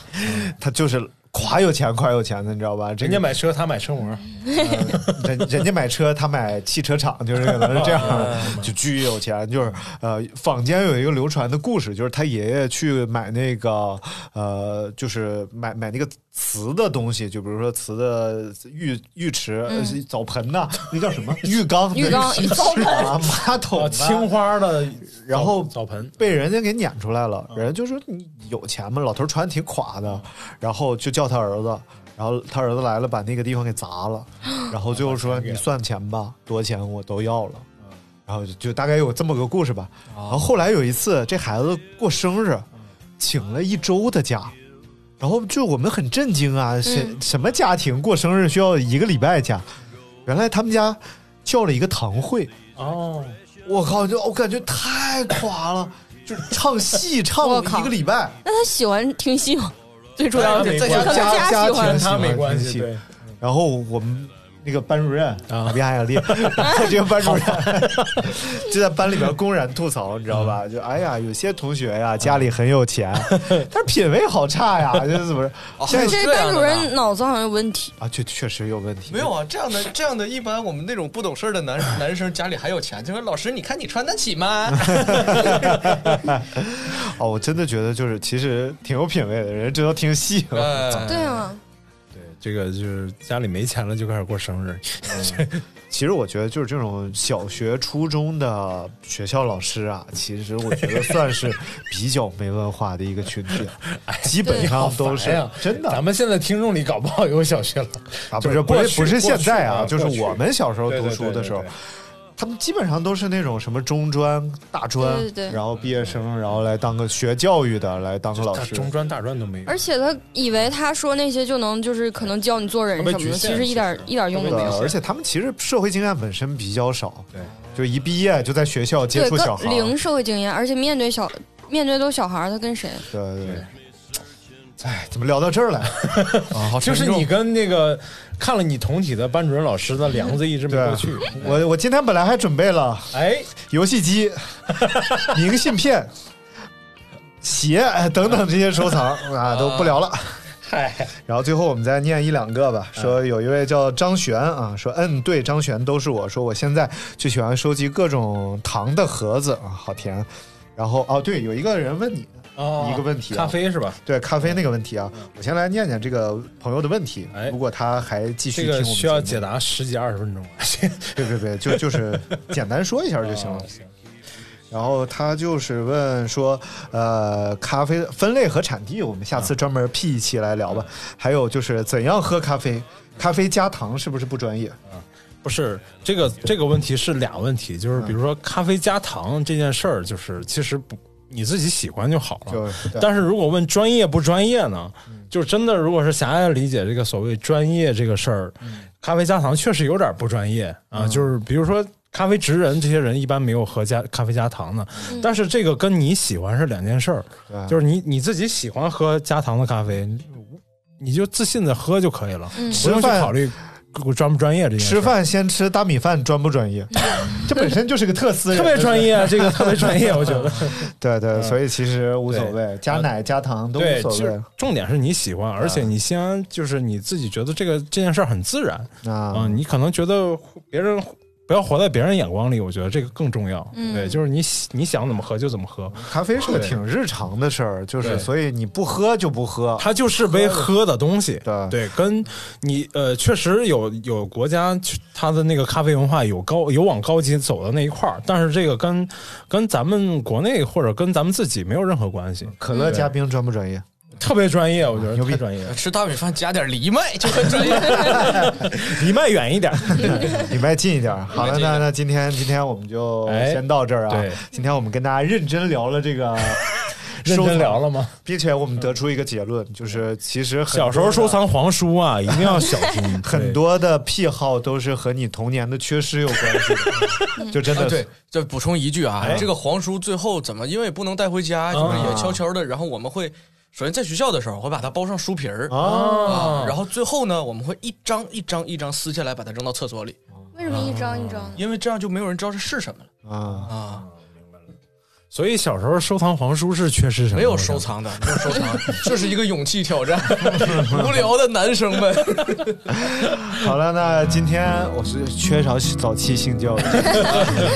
他就是夸有钱夸有钱的，你知道吧？这个人家买车，他买车模，[LAUGHS] 人人家买车，他买汽车厂，就是可能是这样，[LAUGHS] 就巨有钱。就是呃，坊间有一个流传的故事，就是他爷爷去买那个呃，就是买买那个瓷的东西，就比如说瓷的浴浴池、呃澡盆呐、[LAUGHS] 那叫什么？浴缸、浴缸对。[LAUGHS] 澡盆。啊马桶青花的，然后澡盆，被人家给撵出来了，人家就说你有钱吗？老头穿的挺垮的，然后就叫他儿子，然后他儿子来了，把那个地方给砸了，[GASPS] 然后最后说你算钱吧，多少钱我都要了，然后就就大概有这么个故事吧。然后后来有一次，这孩子过生日，请了一周的假。然后就我们很震惊啊，什什么家庭过生日需要一个礼拜假？原来他们家叫了一个堂会，哦，我靠，就我感觉太垮了，就是唱戏唱了一个礼拜，那他喜欢听戏吗？最主要是那没关系。可能家家喜欢。庭他没关系，然后我们那个班主任啊比亚亚丽，[LAUGHS] 这个班主任 [LAUGHS] 就在班里边公然吐槽，你知道吧？就哎呀，有些同学呀家里很有钱，[LAUGHS] 但是品味好差呀，就是怎么着？现在这班主任脑子好像有问题。啊，确确实有问题。没有啊，这样的这样的，一般我们那种不懂事儿的男男生家里还有钱，就说老师，你看你穿得起吗？哦，我真的觉得就是其实挺有品位的人，这都听戏了。呃，对啊，对，这个就是家里没钱了就开始过生日，[LAUGHS] 其实我觉得就是这种小学、初中的学校老师啊，其实我觉得算是比较没文化的一个群体，[LAUGHS] 基本上都是哎，真的。咱们现在听众里搞不好有小学了。啊，不是是不是不是现在啊，就是我们小时候读书的时候对对，他们基本上都是那种什么中专、大专，对对对然后毕业生，然后来当个学教育的，来当个老师。中专、大专都没有，而且他以为他说那些就能就是可能教你做人什么的，其实一点一点用都没有。而且他们其实社会经验本身比较少，对，就一毕业就在学校接，触小孩零社会经验，而且面对小面对都是小孩，他跟谁？对对对。哎，怎么聊到这儿来？[LAUGHS] 啊，好就是你跟那个看了你同体的班主任老师的梁子一直没过去。我我今天本来还准备了哎，游戏机、[LAUGHS] 明信片、鞋哎等等这些收藏啊，都不聊了。嗨，然后最后我们再念一两个吧。说有一位叫张璇啊，说嗯，对，张璇都是我。说我现在就喜欢收集各种糖的盒子啊，好甜。然后哦，对，有一个人问你哦一个问题啊咖啡是吧？对咖啡那个问题啊，我先来念念这个朋友的问题。哎如果他还继续这个听我们需要解答十几二十分钟。别别别，就就是简单说一下就行了。哦行然后他就是问说，呃，咖啡分类和产地，我们下次专门 P 一期来聊吧。还有就是怎样喝咖啡，咖啡加糖是不是不专业？不是这个这个问题是俩问题，就是比如说咖啡加糖这件事儿，就是其实不你自己喜欢就好了。但是如果问专业不专业呢，就是真的，如果是狭隘理解这个所谓专业这个事儿，咖啡加糖确实有点不专业啊。就是比如说咖啡职人这些人一般没有喝加咖啡加糖的，但是这个跟你喜欢是两件事儿。就是你你自己喜欢喝加糖的咖啡，你就自信的喝就可以了，嗯。不用去考虑专不专业这件事。吃饭先吃大米饭，专不专业？这本身就是个特私，特别专业，这个特别专业，[LAUGHS] 我觉得。对对，嗯所以其实无所谓，加奶加糖都无，所谓重点是你喜欢，而且你先就是你自己觉得这个这件事儿很自然啊、啊。你可能觉得别人不要活在别人眼光里，我觉得这个更重要。嗯对，就是你你想怎么喝就怎么喝，咖啡是个挺日常的事儿，就是所以你不喝就不喝。它就是杯喝的东西。对对，跟你呃，确实有有国家它的那个咖啡文化有高有往高级走的那一块儿，但是这个跟跟咱们国内或者跟咱们自己没有任何关系。可乐加冰专不专业？特别专业，我觉得牛逼专业，吃大米饭加点藜麦就很专业。[LAUGHS] 离麦远一点。[LAUGHS] 离麦近一点。好了，那那今天今天我们就哎先到这儿啊。对今天我们跟大家认真聊了这个 [LAUGHS] 认真聊了吗？并且我们得出一个结论，就是其实小时候收藏黄书啊，一定要小心。很多的癖好都是和你童年的缺失有关系的，就真的啊，对，就补充一句啊，哎这个黄书最后怎么？因为不能带回家，就是也悄悄的，然后我们会。首先在学校的时候会把它包上书皮儿啊啊，然后最后呢，我们会一张一张一张撕下来，把它扔到厕所里，为什么一张一张的？因为这样就没有人知道这是什么了啊，啊。所以小时候收藏黄书是缺失什么？没有收藏的，没有收藏，[LAUGHS] 这是一个勇气挑战。[LAUGHS] 无聊的男生们，[LAUGHS] 好了，那今天我是缺少早期性教育。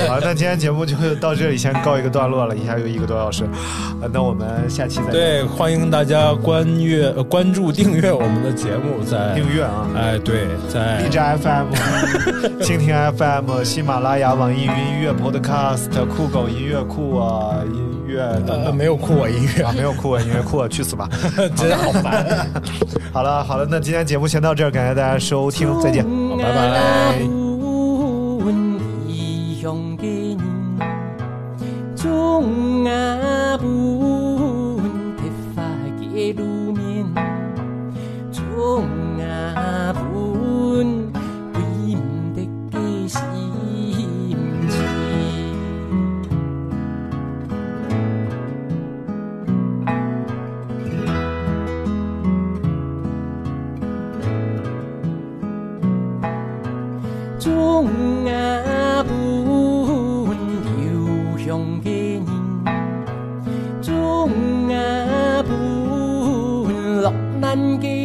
好，那今天节目就到这里，先告一个段落了，一下又一个多小时。啊，那我们下期再见。对，欢迎大家关阅、呃关注、订阅我们的节目，在订阅啊，哎，对，在荔枝 FM、蜻蜓 FM、喜马拉雅、网易云音乐、Podcast、酷狗音乐库啊、音乐等呃等。没有酷我音乐啊，没有酷我，音乐酷我，去死吧！[LAUGHS] 真好烦。[LAUGHS] 好了好了，那今天节目先到这儿，感谢大家收听，再见。好，拜拜。落難